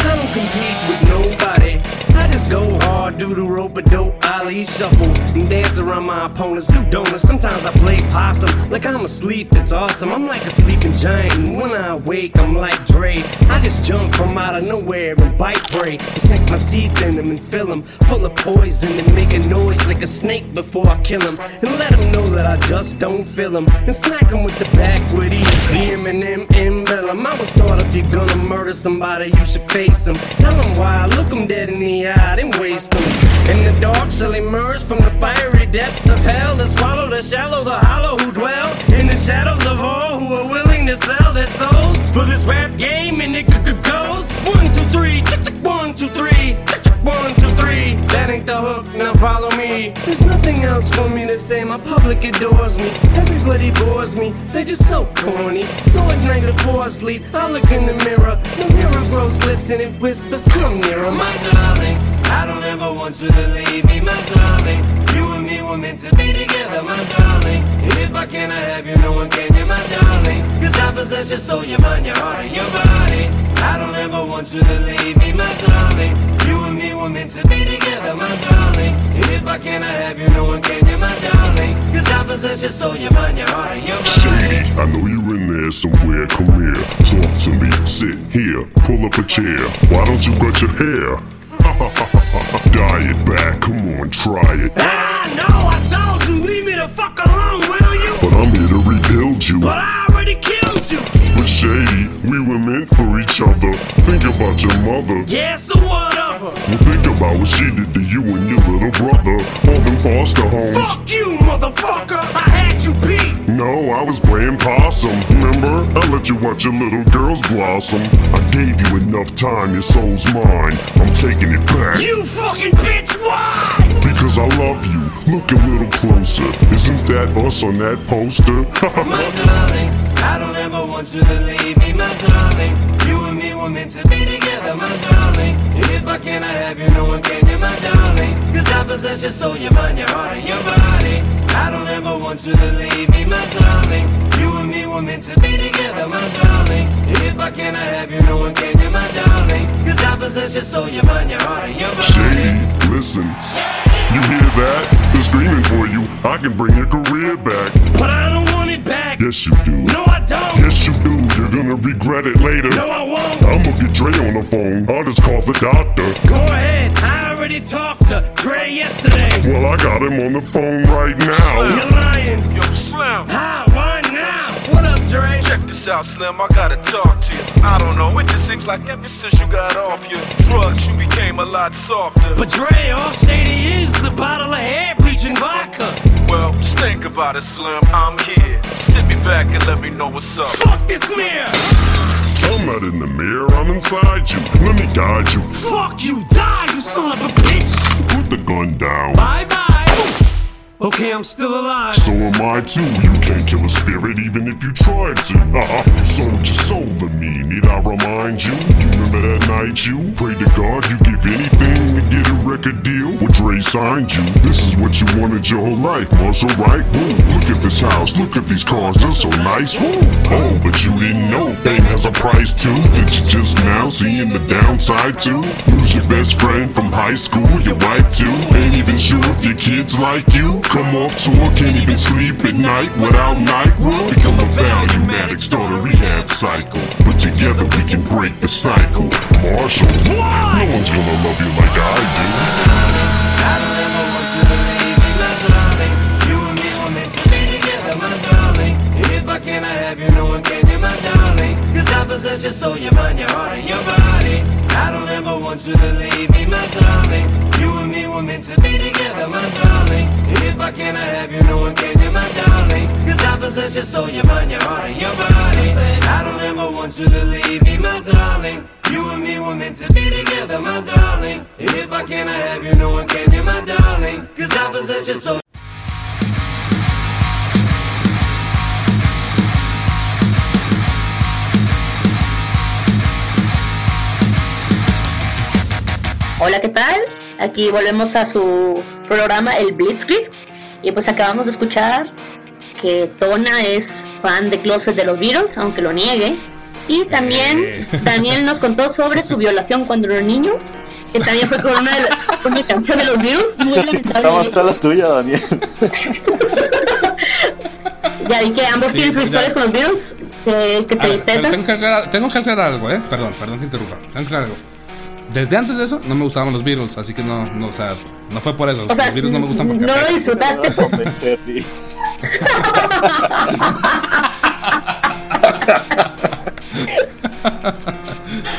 don't compete with nobody. I just go hard, do the rope a dope, Ali shuffle, and dance around my opponents. Do donuts. Sometimes I play possum, like I'm asleep. It's awesome. I'm like a sleeping giant, and when I wake, I'm like Dre. I just jump from out of nowhere and bite prey, and sink my teeth in them and fill them full of poison and make a noise like a snake before I kill him, and let him know that I just don't feel him, and smack him with the backwitty, the Eminem emblem. I was taught if you're gonna murder somebody, you should face him. Tell him why, look him dead in the eye, then waste him. In the dark shall emerge from the fiery depths of hell to swallow the shallow, the hollow who dwell in the shadows of all who are willing to sell their souls for this rap game. And it goes one, two, three, one, two, three, tick, tick, one, two, three. That ain't the hook, now follow me. There's nothing else for me to say, my public adores me. Everybody bores me, they're just so corny. So at night before I sleep, I look in the mirror. The mirror grows lips and it whispers, come nearer, my darling. I don't ever want you to leave me, my darling. Me were meant to be together, my darling. And if I can, I have you, no one can, you my darling. Cause I possess your soul, your mind, your heart, and your body. I don't ever want you to leave me, my darling. You and me were meant to be together, my darling. And if I can, I have you, no one can, you my darling. Cause I possess your soul, your mind, your heart, and your body. Shady, I know you in there somewhere. Come here, talk to me. Sit here, pull up a chair. Why don't you cut your hair? Dye it back, come on, try it. Ah, no, I told you, leave me the fuck alone, will you? But I'm here to rebuild you. But I already killed you. But Shady, we were meant for each other. Think about your mother. Yeah, so what of her? Well, think about what she did to you and your little brother. All them foster homes. Fuck you, motherfucker! I had you beat! No, I was playing possum. Remember? I let you watch your little girls blossom. I gave you enough time, your soul's mine. I'm taking it back. You fucking bitch, why? Because I love you. Look a little closer. Isn't that us on that poster? My darling, I don't ever want you to leave me, my darling. You and me were meant to be together, my darling. And if I can, I have you, no one can, you my darling. Cause I possess your soul, your mind, your heart, and your body. I don't ever want you to leave me, my darling. You and me were meant to be together, my darling. If I can, I have you, no one can, you my darling. Cause I possess your soul, your mind, your heart, and your Shady, body. listen. You hear that? They're screaming for you. I can bring your career back. But I don't want it back. Yes, you do. No, I don't. Yes, you do. You're gonna regret it later. No, I won't. I'ma get Dre on the phone. I'll just call the doctor. Go ahead, I already talked to Dre yesterday. Well, I got him on the phone right now. You're lying. Yo, Slim, How? Why now? What up, Dre? check this out, Slim. I gotta talk to you. I don't know, it just seems like ever since you got off your drugs, you became a lot softer. But Dre, all Shady is a bottle of hair bleaching vodka. Well, just think about it, Slim. I'm here. Just sit me back and let me know what's up. Fuck this mirror. I'm not in the mirror, I'm inside you. Let me guide you. Fuck you, die, you son of a bitch. Put the gun down. Bye bye. Okay, I'm still alive. So am I too. You can't kill a spirit even if you tried to. You sold your soul to me. Need I remind you? You remember that night you prayed to God you give anything to get a record deal? Well, Dre signed you. This is what you wanted your whole life. Muscle right? Woo. Look at this house. Look at these cars. They're so nice. Woo. Oh, but you didn't know fame has a price too. That you just now seeing the downside too. Lose your best friend from high school. Your wife too. Ain't even sure if your kids like you. Come off tour, can't even sleep at night without NyQuil Become a value addict, start a rehab cycle But together we can break the cycle Marshall, what? no one's gonna love you like I do Can I have you? No one can I possess your soul, your mind, your heart, and your body. I don't ever want you to leave me, my darling. You and me were meant to be together, my darling. And if I can, I have you, no one can, you my darling. Cause I possess your soul, your mind, your heart, and your body. I don't ever want you to leave me, my darling. You and me were meant to be together, my darling. And if I can, I have you, no one can, you my darling. Cause I possess your soul. Hola, ¿qué tal? Aquí volvemos a su programa El Blitzkrieg y pues acabamos de escuchar que Tona es fan de closet de los Beatles, aunque lo niegue. Y también Eh. Daniel nos contó sobre su violación cuando era niño, que también fue con una, de la- con una canción de los Beatles. Muy Está lamentable. más la tuya, Daniel. Ya vi que ambos Sí, tienen sus historias con los Beatles. Qué, qué ver, tristeza. tengo, que aclarar, tengo que aclarar algo, ¿eh? Perdón, perdón que interrumpa. Tengo que aclarar algo. Desde antes de eso no me gustaban los Beatles, así que no, no o sea, no fue por eso. O sea, los Beatles no me gustan porque no lo disfrutaste. Convencerle.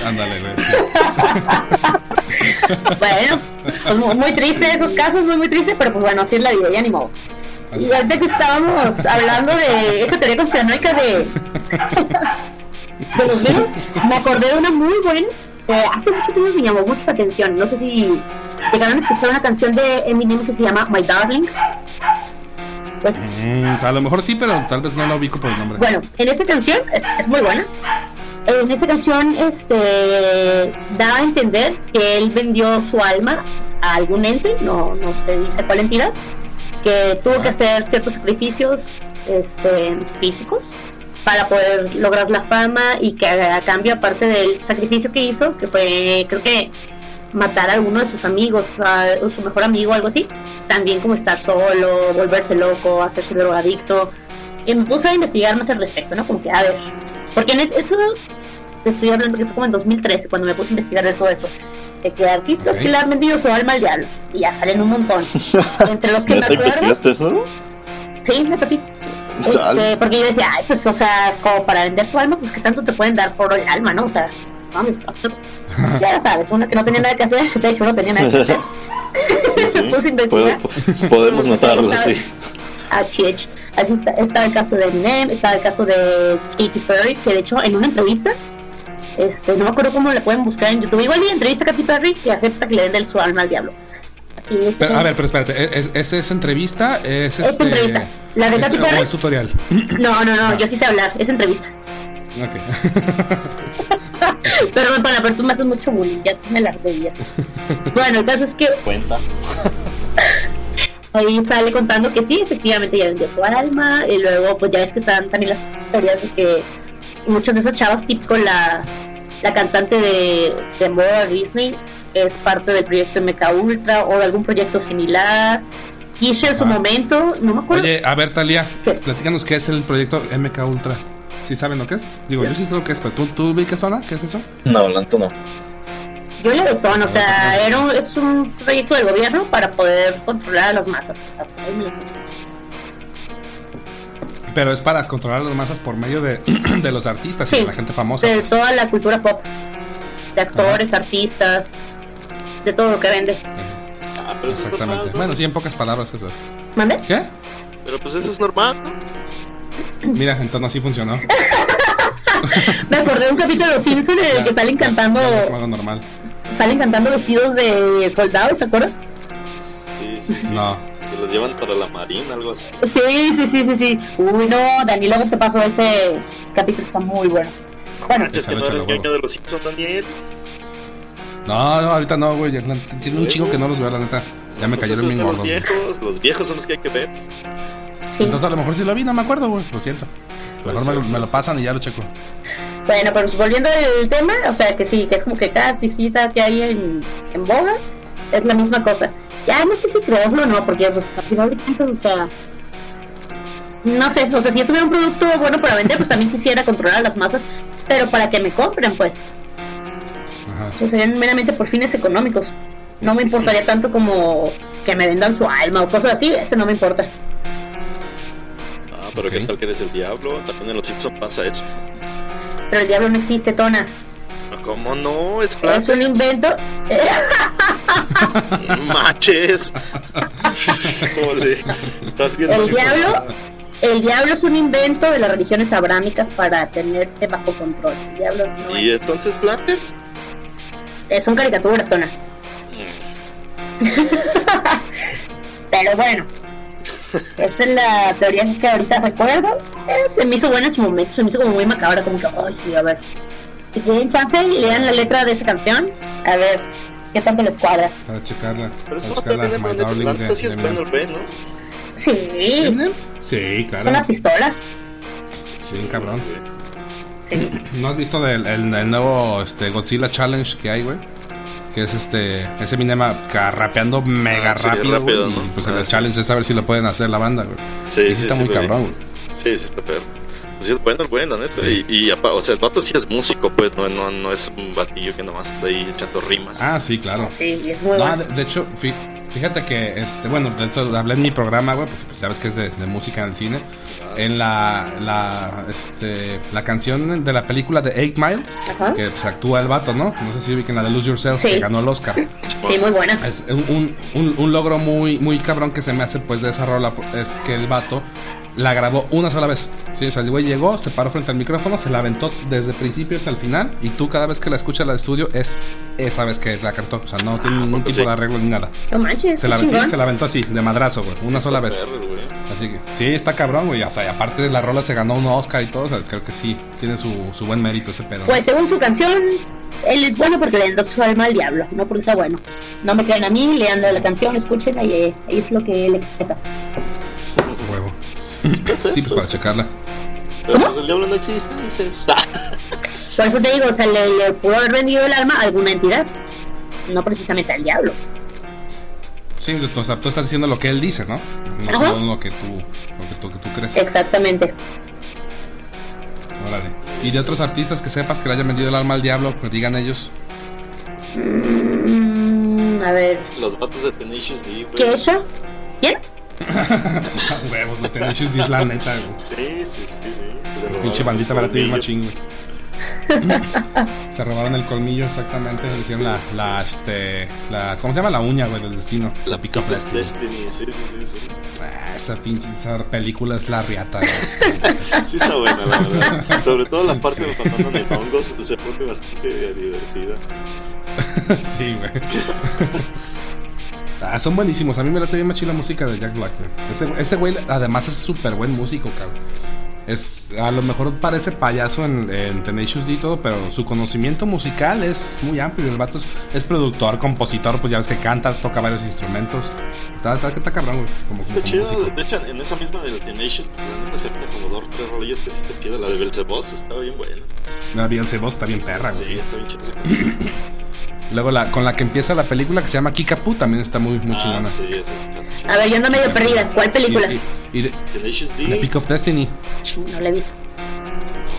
Ándale, güey. Bueno, pues muy, triste esos casos, muy muy triste, pero pues bueno, así es la vida, ya ni modo. Y ahorita que estábamos hablando de esa teoría conspiranoica de, de los virus, me acordé de una muy buena. Eh, hace muchos años me llamó mucho la atención. No sé si llegaron a escuchar una canción de Eminem que se llama My Darling. Pues Mm, a lo mejor sí, pero tal vez no la ubico por el nombre. bueno, en esa canción es, es muy buena. En esa canción este da a entender que él vendió su alma a algún ente, no, no se dice cuál entidad, que tuvo que hacer ciertos sacrificios este, físicos para poder lograr la fama y que a, a cambio, aparte del sacrificio que hizo, que fue creo que matar a alguno de sus amigos, a, a su mejor amigo, algo así, también como estar solo, volverse loco, hacerse drogadicto. Y me puse a investigar más al respecto, ¿no? Como que, a ver, porque en es- eso te estoy hablando que fue como en 2013 cuando me puse a investigar de todo eso. De que artistas que le han vendido su alma al diablo. Y ya salen un montón. Entre los que me ¿Neta acuerdo. eso? Sí, neta sí. Este, porque yo decía, ay, pues, o sea, como para vender tu alma, pues que tanto te pueden dar por el alma, ¿no? O sea, vamos, ya sabes, una que no tenía nada que hacer, de hecho no tenía nada que hacer. Sí, sí. Puedo- podemos notarlo, sí. a Chich. Así está, está el caso de Eminem, está el caso de Katy Perry, que de hecho en una entrevista, este, no me acuerdo cómo la pueden buscar en YouTube. Igual vi entrevista a Katy Perry que acepta que le den su alma al diablo. Este- Pero, a ver, pero espérate, ¿es, es, es entrevista? ¿Es, Es este, entrevista. La de es- Katy o Perry. es tutorial? No, no, no, yo sí sé hablar, es entrevista. Ok. Pero Antonio, pero tú me haces mucho bullying, ya tú me las debías. bueno, el caso es que Cuenta. ahí sale contando que sí, efectivamente ya vendió su alma, y luego pues ya ves que están también las teorías de que muchas de esas chavas, tipo la, la cantante de, de moda Disney, es parte del proyecto MK Ultra o de algún proyecto similar. Kisha en su Ah. momento, no me acuerdo. Oye, a ver, Talia, ¿Qué? platícanos qué es el proyecto MK Ultra. ¿Sí saben lo que es? Digo, Sí. yo sí sé lo que es, pero ¿tú, tú ubicas zona? ¿Qué es eso? No, Lanto no. Yo le besón, o sea, era un- es un proyecto del gobierno para poder controlar a las masas. Hasta ahí me las. Pero es para controlar las masas por medio de, de los artistas y de la gente famosa. de pues. toda la cultura pop, de actores, artistas, de todo lo que vende. Ah, pero eso es Exactamente. normal, ¿no? Bueno, sí, en pocas palabras eso es. ¿Mande? ¿Qué? Pero pues eso es normal, ¿no? Mira, entonces así funcionó. Me acordé de un capítulo de Los Simpsons en el que salen cantando, hago normal. salen cantando vestidos de soldados, ¿se acuerdan? Sí, sí, sí. No. Que los llevan para la marina, algo así. Sí, sí, sí, sí, sí. Uy, no, Dani, luego te pasó ese capítulo, está muy bueno. Bueno, Manches, que no Échale, eres échale, ñoño de los Simpsons, Daniel. No, no, ahorita no, güey. Tiene un chingo que no los veo, la neta. Ya me Pues cayeron bien los gordos. güey. viejos, los viejos son los que hay que ver. sí. Entonces a lo mejor sí lo vi, no me acuerdo, güey. Lo siento. Mejor me, me lo pasan y ya lo checo. Bueno, pero volviendo al tema, o sea que sí, que es como que cada artista que hay en, en boga es la misma cosa. Ya no sé si creerlo o no, porque pues al final de cuentas, o sea, no sé, o sea, si yo tuviera un producto bueno para vender, pues también quisiera controlar a las masas, pero para que me compren, pues, Ajá. pues serían meramente por fines económicos. No me importaría tanto como que me vendan su alma o cosas así, eso no me importa. Ah, pero Ok. qué tal que eres el diablo. También en los Simpsons pasa eso. Pero el diablo no existe, Tona. ¿Cómo no? Es Es un invento. Maches. Jole. Estás viendo. El diablo, el diablo es un invento de las religiones abrámicas para tenerte bajo control. El diablo no ¿Y es, entonces Flanders? Eh, son caricaturas, Tona. Mm, Pero bueno, esa es la teoría que ahorita recuerdo. Eh, se me hizo buena en su momento, se me hizo como muy macabra, como que, ay, sí, a ver. Si tienen chance y lean la letra de esa canción, a ver qué tanto les cuadra. Para checarla. Pero eso no. Darling La de- sí es el B, ¿no? Sí. Sí, es claro. una pistola. Bien cabrón. Sí. ¿No has visto del, el, el nuevo este, Godzilla Challenge que hay, güey? Que es este. Ese Eminem acá rapeando mega Ah, sí, rápido, pues Ah, el sí. challenge es a ver si lo pueden hacer la banda, güey. Sí, Y sí, sí está sí, muy cabrón, güey. Sí, sí está perro. Pues sí es bueno el güey, la neta. Sí. Y, y o sea, el vato sí es músico, pues, no, no, no es un batillo que nomás está ahí echando rimas. Ah, sí, claro. Sí, es muy No, bueno. de, de hecho, fíjate que, este, bueno, de hecho hablé en mi programa, güey, porque pues, sabes que es de, de música en el cine. En la, la, este, la canción de la película de Eight Mile, Ajá. que pues actúa el vato, ¿no? No sé si ubiquen la de Lose Yourself, Sí. que ganó el Oscar. Sí, muy buena. Es un, un- un- un logro muy, muy cabrón que se me hace pues de esa rola es que el vato la grabó una sola vez. Sí, o sea, el güey llegó, se paró frente al micrófono, se la aventó desde el principio hasta el final y tú cada vez que la escuchas la de estudio es esa vez que la cantó. O sea, no tiene ningún poco tipo sí? de arreglo ni nada. No manches, Se la, sí, se la aventó así, de madrazo, güey, una Sí sola vez. Así que sí, está cabrón, güey. O sea, y aparte de la rola se ganó un Oscar y todo. O sea, creo que sí, tiene su, su buen mérito ese pedo. ¿no? Pues según su canción, él es bueno porque le vendó su alma al diablo, no porque sea bueno. No me crean a mí, lean la canción, escúchenla y eh, ahí es lo que él expresa. Sí, pues para ser. checarla. Pero pues el diablo no existe, dices. Por eso te digo, o sea, le, le pudo haber vendido el alma a alguna entidad, no precisamente al diablo. Sí, o sea, tú estás diciendo lo que él dice, ¿no? No, lo que tú, lo que tú, que tú crees. Exactamente. Órale. Y de otros artistas que sepas que le hayan vendido el alma al diablo, que digan ellos. Mm, a ver, Los vatos de Tenacious D. ¿qué es eso? ¿Quién? Huevos, Tenacious D es la neta, güey. Sí, sí, sí, sí. Es pinche bandita para ti, machín, güey. Se robaron el colmillo, exactamente. Le hicieron la, la, este, la, ¿cómo se llama? La uña, güey, del destino. La Pick of Destiny. Destiny, sí, sí, sí, sí. Ah, esa pinche, esa película es la riata, güey. Sí está buena, la verdad. Sobre todo la parte de cuando andan en hongos se pone bastante divertida. sí, güey. Ah, son buenísimos. A mí me late bien machín la música de Jack Black, güey. Ese, ese güey, además, es súper buen músico, cabrón. Es, a lo mejor parece payaso en, en Tenacious D y todo, pero su conocimiento musical es muy amplio. El vato es, es productor, compositor, pues ya ves que canta, toca varios instrumentos. Está, está, está cabrón, güey. Como, Está como, chido. músico. De hecho, en esa misma del Tenacious, la neta se pone como dos o tres rolillas que sí está chida. La de Belzebos está bien buena. La Beelzebub está bien perra, güey. Sí, está bien chida. Luego la, con la que empieza la película que se llama Kikapu también está muy, muy ah, chingona. sí, esa está chida. A ver, yo ando medio perdida. ¿Cuál película? Y, y- y The. Pick of Destiny. No la he visto.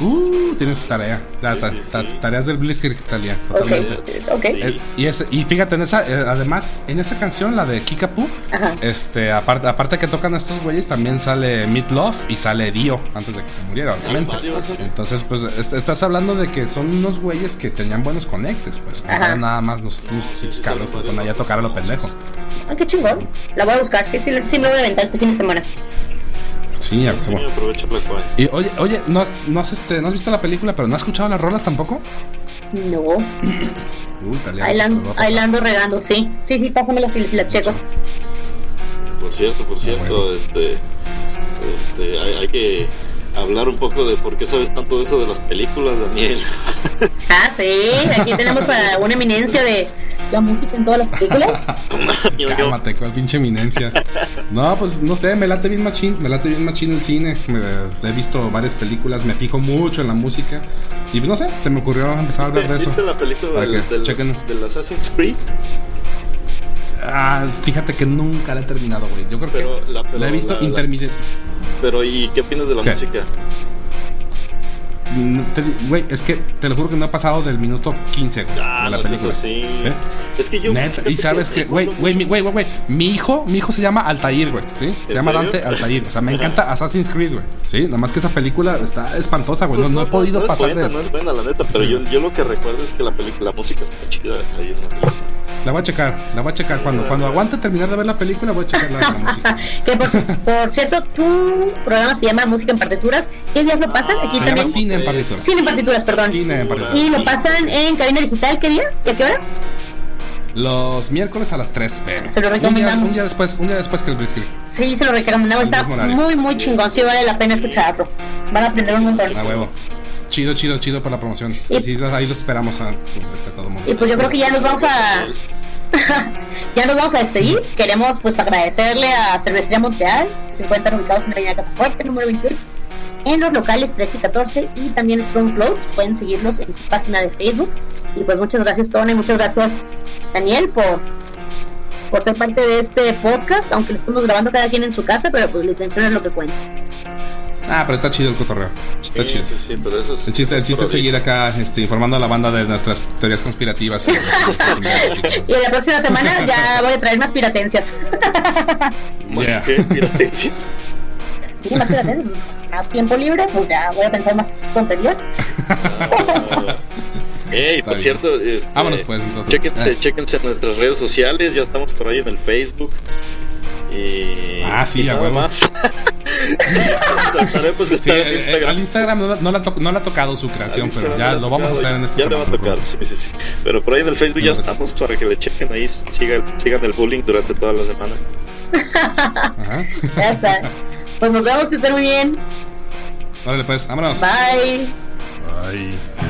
Uh, tienes tarea. Ta- Sí, ta- sí, ta- sí. Tareas del Blitzkrieg, Talia, totalmente. Ok, ok. Sí. Eh, y, ese- y fíjate, en esa, eh, además, en esa canción, la de Kikapu, Ajá. este, aparte, aparte que tocan estos güeyes, también sale Meat Love y sale Dio antes de que se muriera, obviamente. Entonces, pues, es- estás hablando de que son unos güeyes que tenían buenos conectes, pues. Ajá. nada más los, los cabros sí, que allá a tocar a lo pendejo. Ah, qué chingón. La voy a buscar. Sí, sí, sí me voy a aventar este fin de semana. Sí, a Sí, huevo. aprovecho la cual. Y oye, oye, ¿no has, no, has, este, ¿no has visto la película, pero no has escuchado las rolas tampoco? No. Uy, Talia, Ahí la te lo ando- voy a pasar. ahí la ando regando, sí. Sí, sí, pásamelas y, y las checo. Por cierto, por cierto, bueno. este, este, hay, hay que, hablar un poco de por qué sabes tanto de eso de las películas, Daniel. Ah, sí, aquí tenemos a una eminencia de la música en todas las películas. Cálmate, cuál pinche eminencia. No, pues no sé, me late bien machín, me late bien machín el cine. Me- he visto varias películas, me fijo mucho en la música. Y pues, no sé, se me ocurrió empezar a hablar de ¿Viste, eso. viste la película del, del, Assassin's Creed? Ah, fíjate que nunca la he terminado, güey. Yo creo Pero que la- he visto intermitente. Pero, ¿y qué opinas de la ¿Qué? música? Güey, es que te lo juro que no ha pasado del minuto 15 güey, Ah, de la no película. así. ¿Eh? Es que yo. Neta, y sabes que, güey, güey, güey, güey, mi hijo, mi hijo se llama Altair, güey, ¿sí? Se ¿En llama serio? Dante Altair, o sea, me encanta Assassin's Creed, güey, ¿sí? Nada más que esa película está espantosa, güey, Pues no, no he podido no es pasar buena, de... No es buena, la neta, pero Sí. yo, yo lo que recuerdo es que la película, la música está chida ahí en la película. La voy a checar, la voy a checar, cuando, cuando aguante terminar de ver la película voy a checar la, la música. Que por, por cierto, tu programa se llama Música en Partituras. ¿Qué días lo pasan? Aquí Se llama también. Cine en Partituras. Cine en Partituras, perdón. Cine en Partituras. Y lo pasan en cabina digital. ¿Qué día? ¿Y a qué hora? Los miércoles a las 3 pm. Se lo un día, recomendamos. un día después, un día después que el Blitzkrieg. Sí, se lo recomendamos. Está muy, muy chingón. Sí, vale la pena escucharlo. Van a aprender un montón. A huevo. Chido, chido, chido por la promoción. Y- Y sí, ahí los esperamos a este, todo el mundo. Y pues yo creo que ya nos vamos a. ya nos vamos a despedir. Queremos pues agradecerle a Cervecería Montreal. Se encuentran ubicados en la Avenida Casa Fuerte, número 28. En los locales 13 y 14. Y también Strong Clothes. Pueden seguirlos en su página de Facebook. Y pues muchas gracias, Tony. Muchas gracias, Daniel, por, por ser parte de este podcast. Aunque lo estamos grabando cada quien en su casa. Pero pues la intención es lo que cuenta. Ah, pero está chido el cotorreo. Está chido. sí, sí, pero eso es. El chiste, el eso chiste es seguir acá este, informando a la banda de nuestras teorías conspirativas. Y, Y la próxima semana ya voy a traer más piratencias. Más Yeah. que piratencias. Sí, más piratencias. Más tiempo libre, pues ya voy a pensar más tonterías. Ey, por bien. cierto, este, Vámonos, pues, entonces. Chéquense, Eh. chéquense en nuestras redes sociales, ya estamos por ahí en el Facebook. Y, Ah, sí, y a nada huevo. más. Sí, trataremos de Sí, estar en eh, eh, Instagram. al Instagram no, la- no, la to- no la ha tocado su creación, pero Instagram ya lo vamos a hacer en esta Ya le va a tocar, sí, sí, sí. Pero por ahí en el Facebook ya estamos para que le chequen ahí, sigan, sigan el bullying durante toda la semana. Ajá. Ya está. Pues nos vemos, que estén muy bien. Órale, pues, vámonos. Bye. Bye.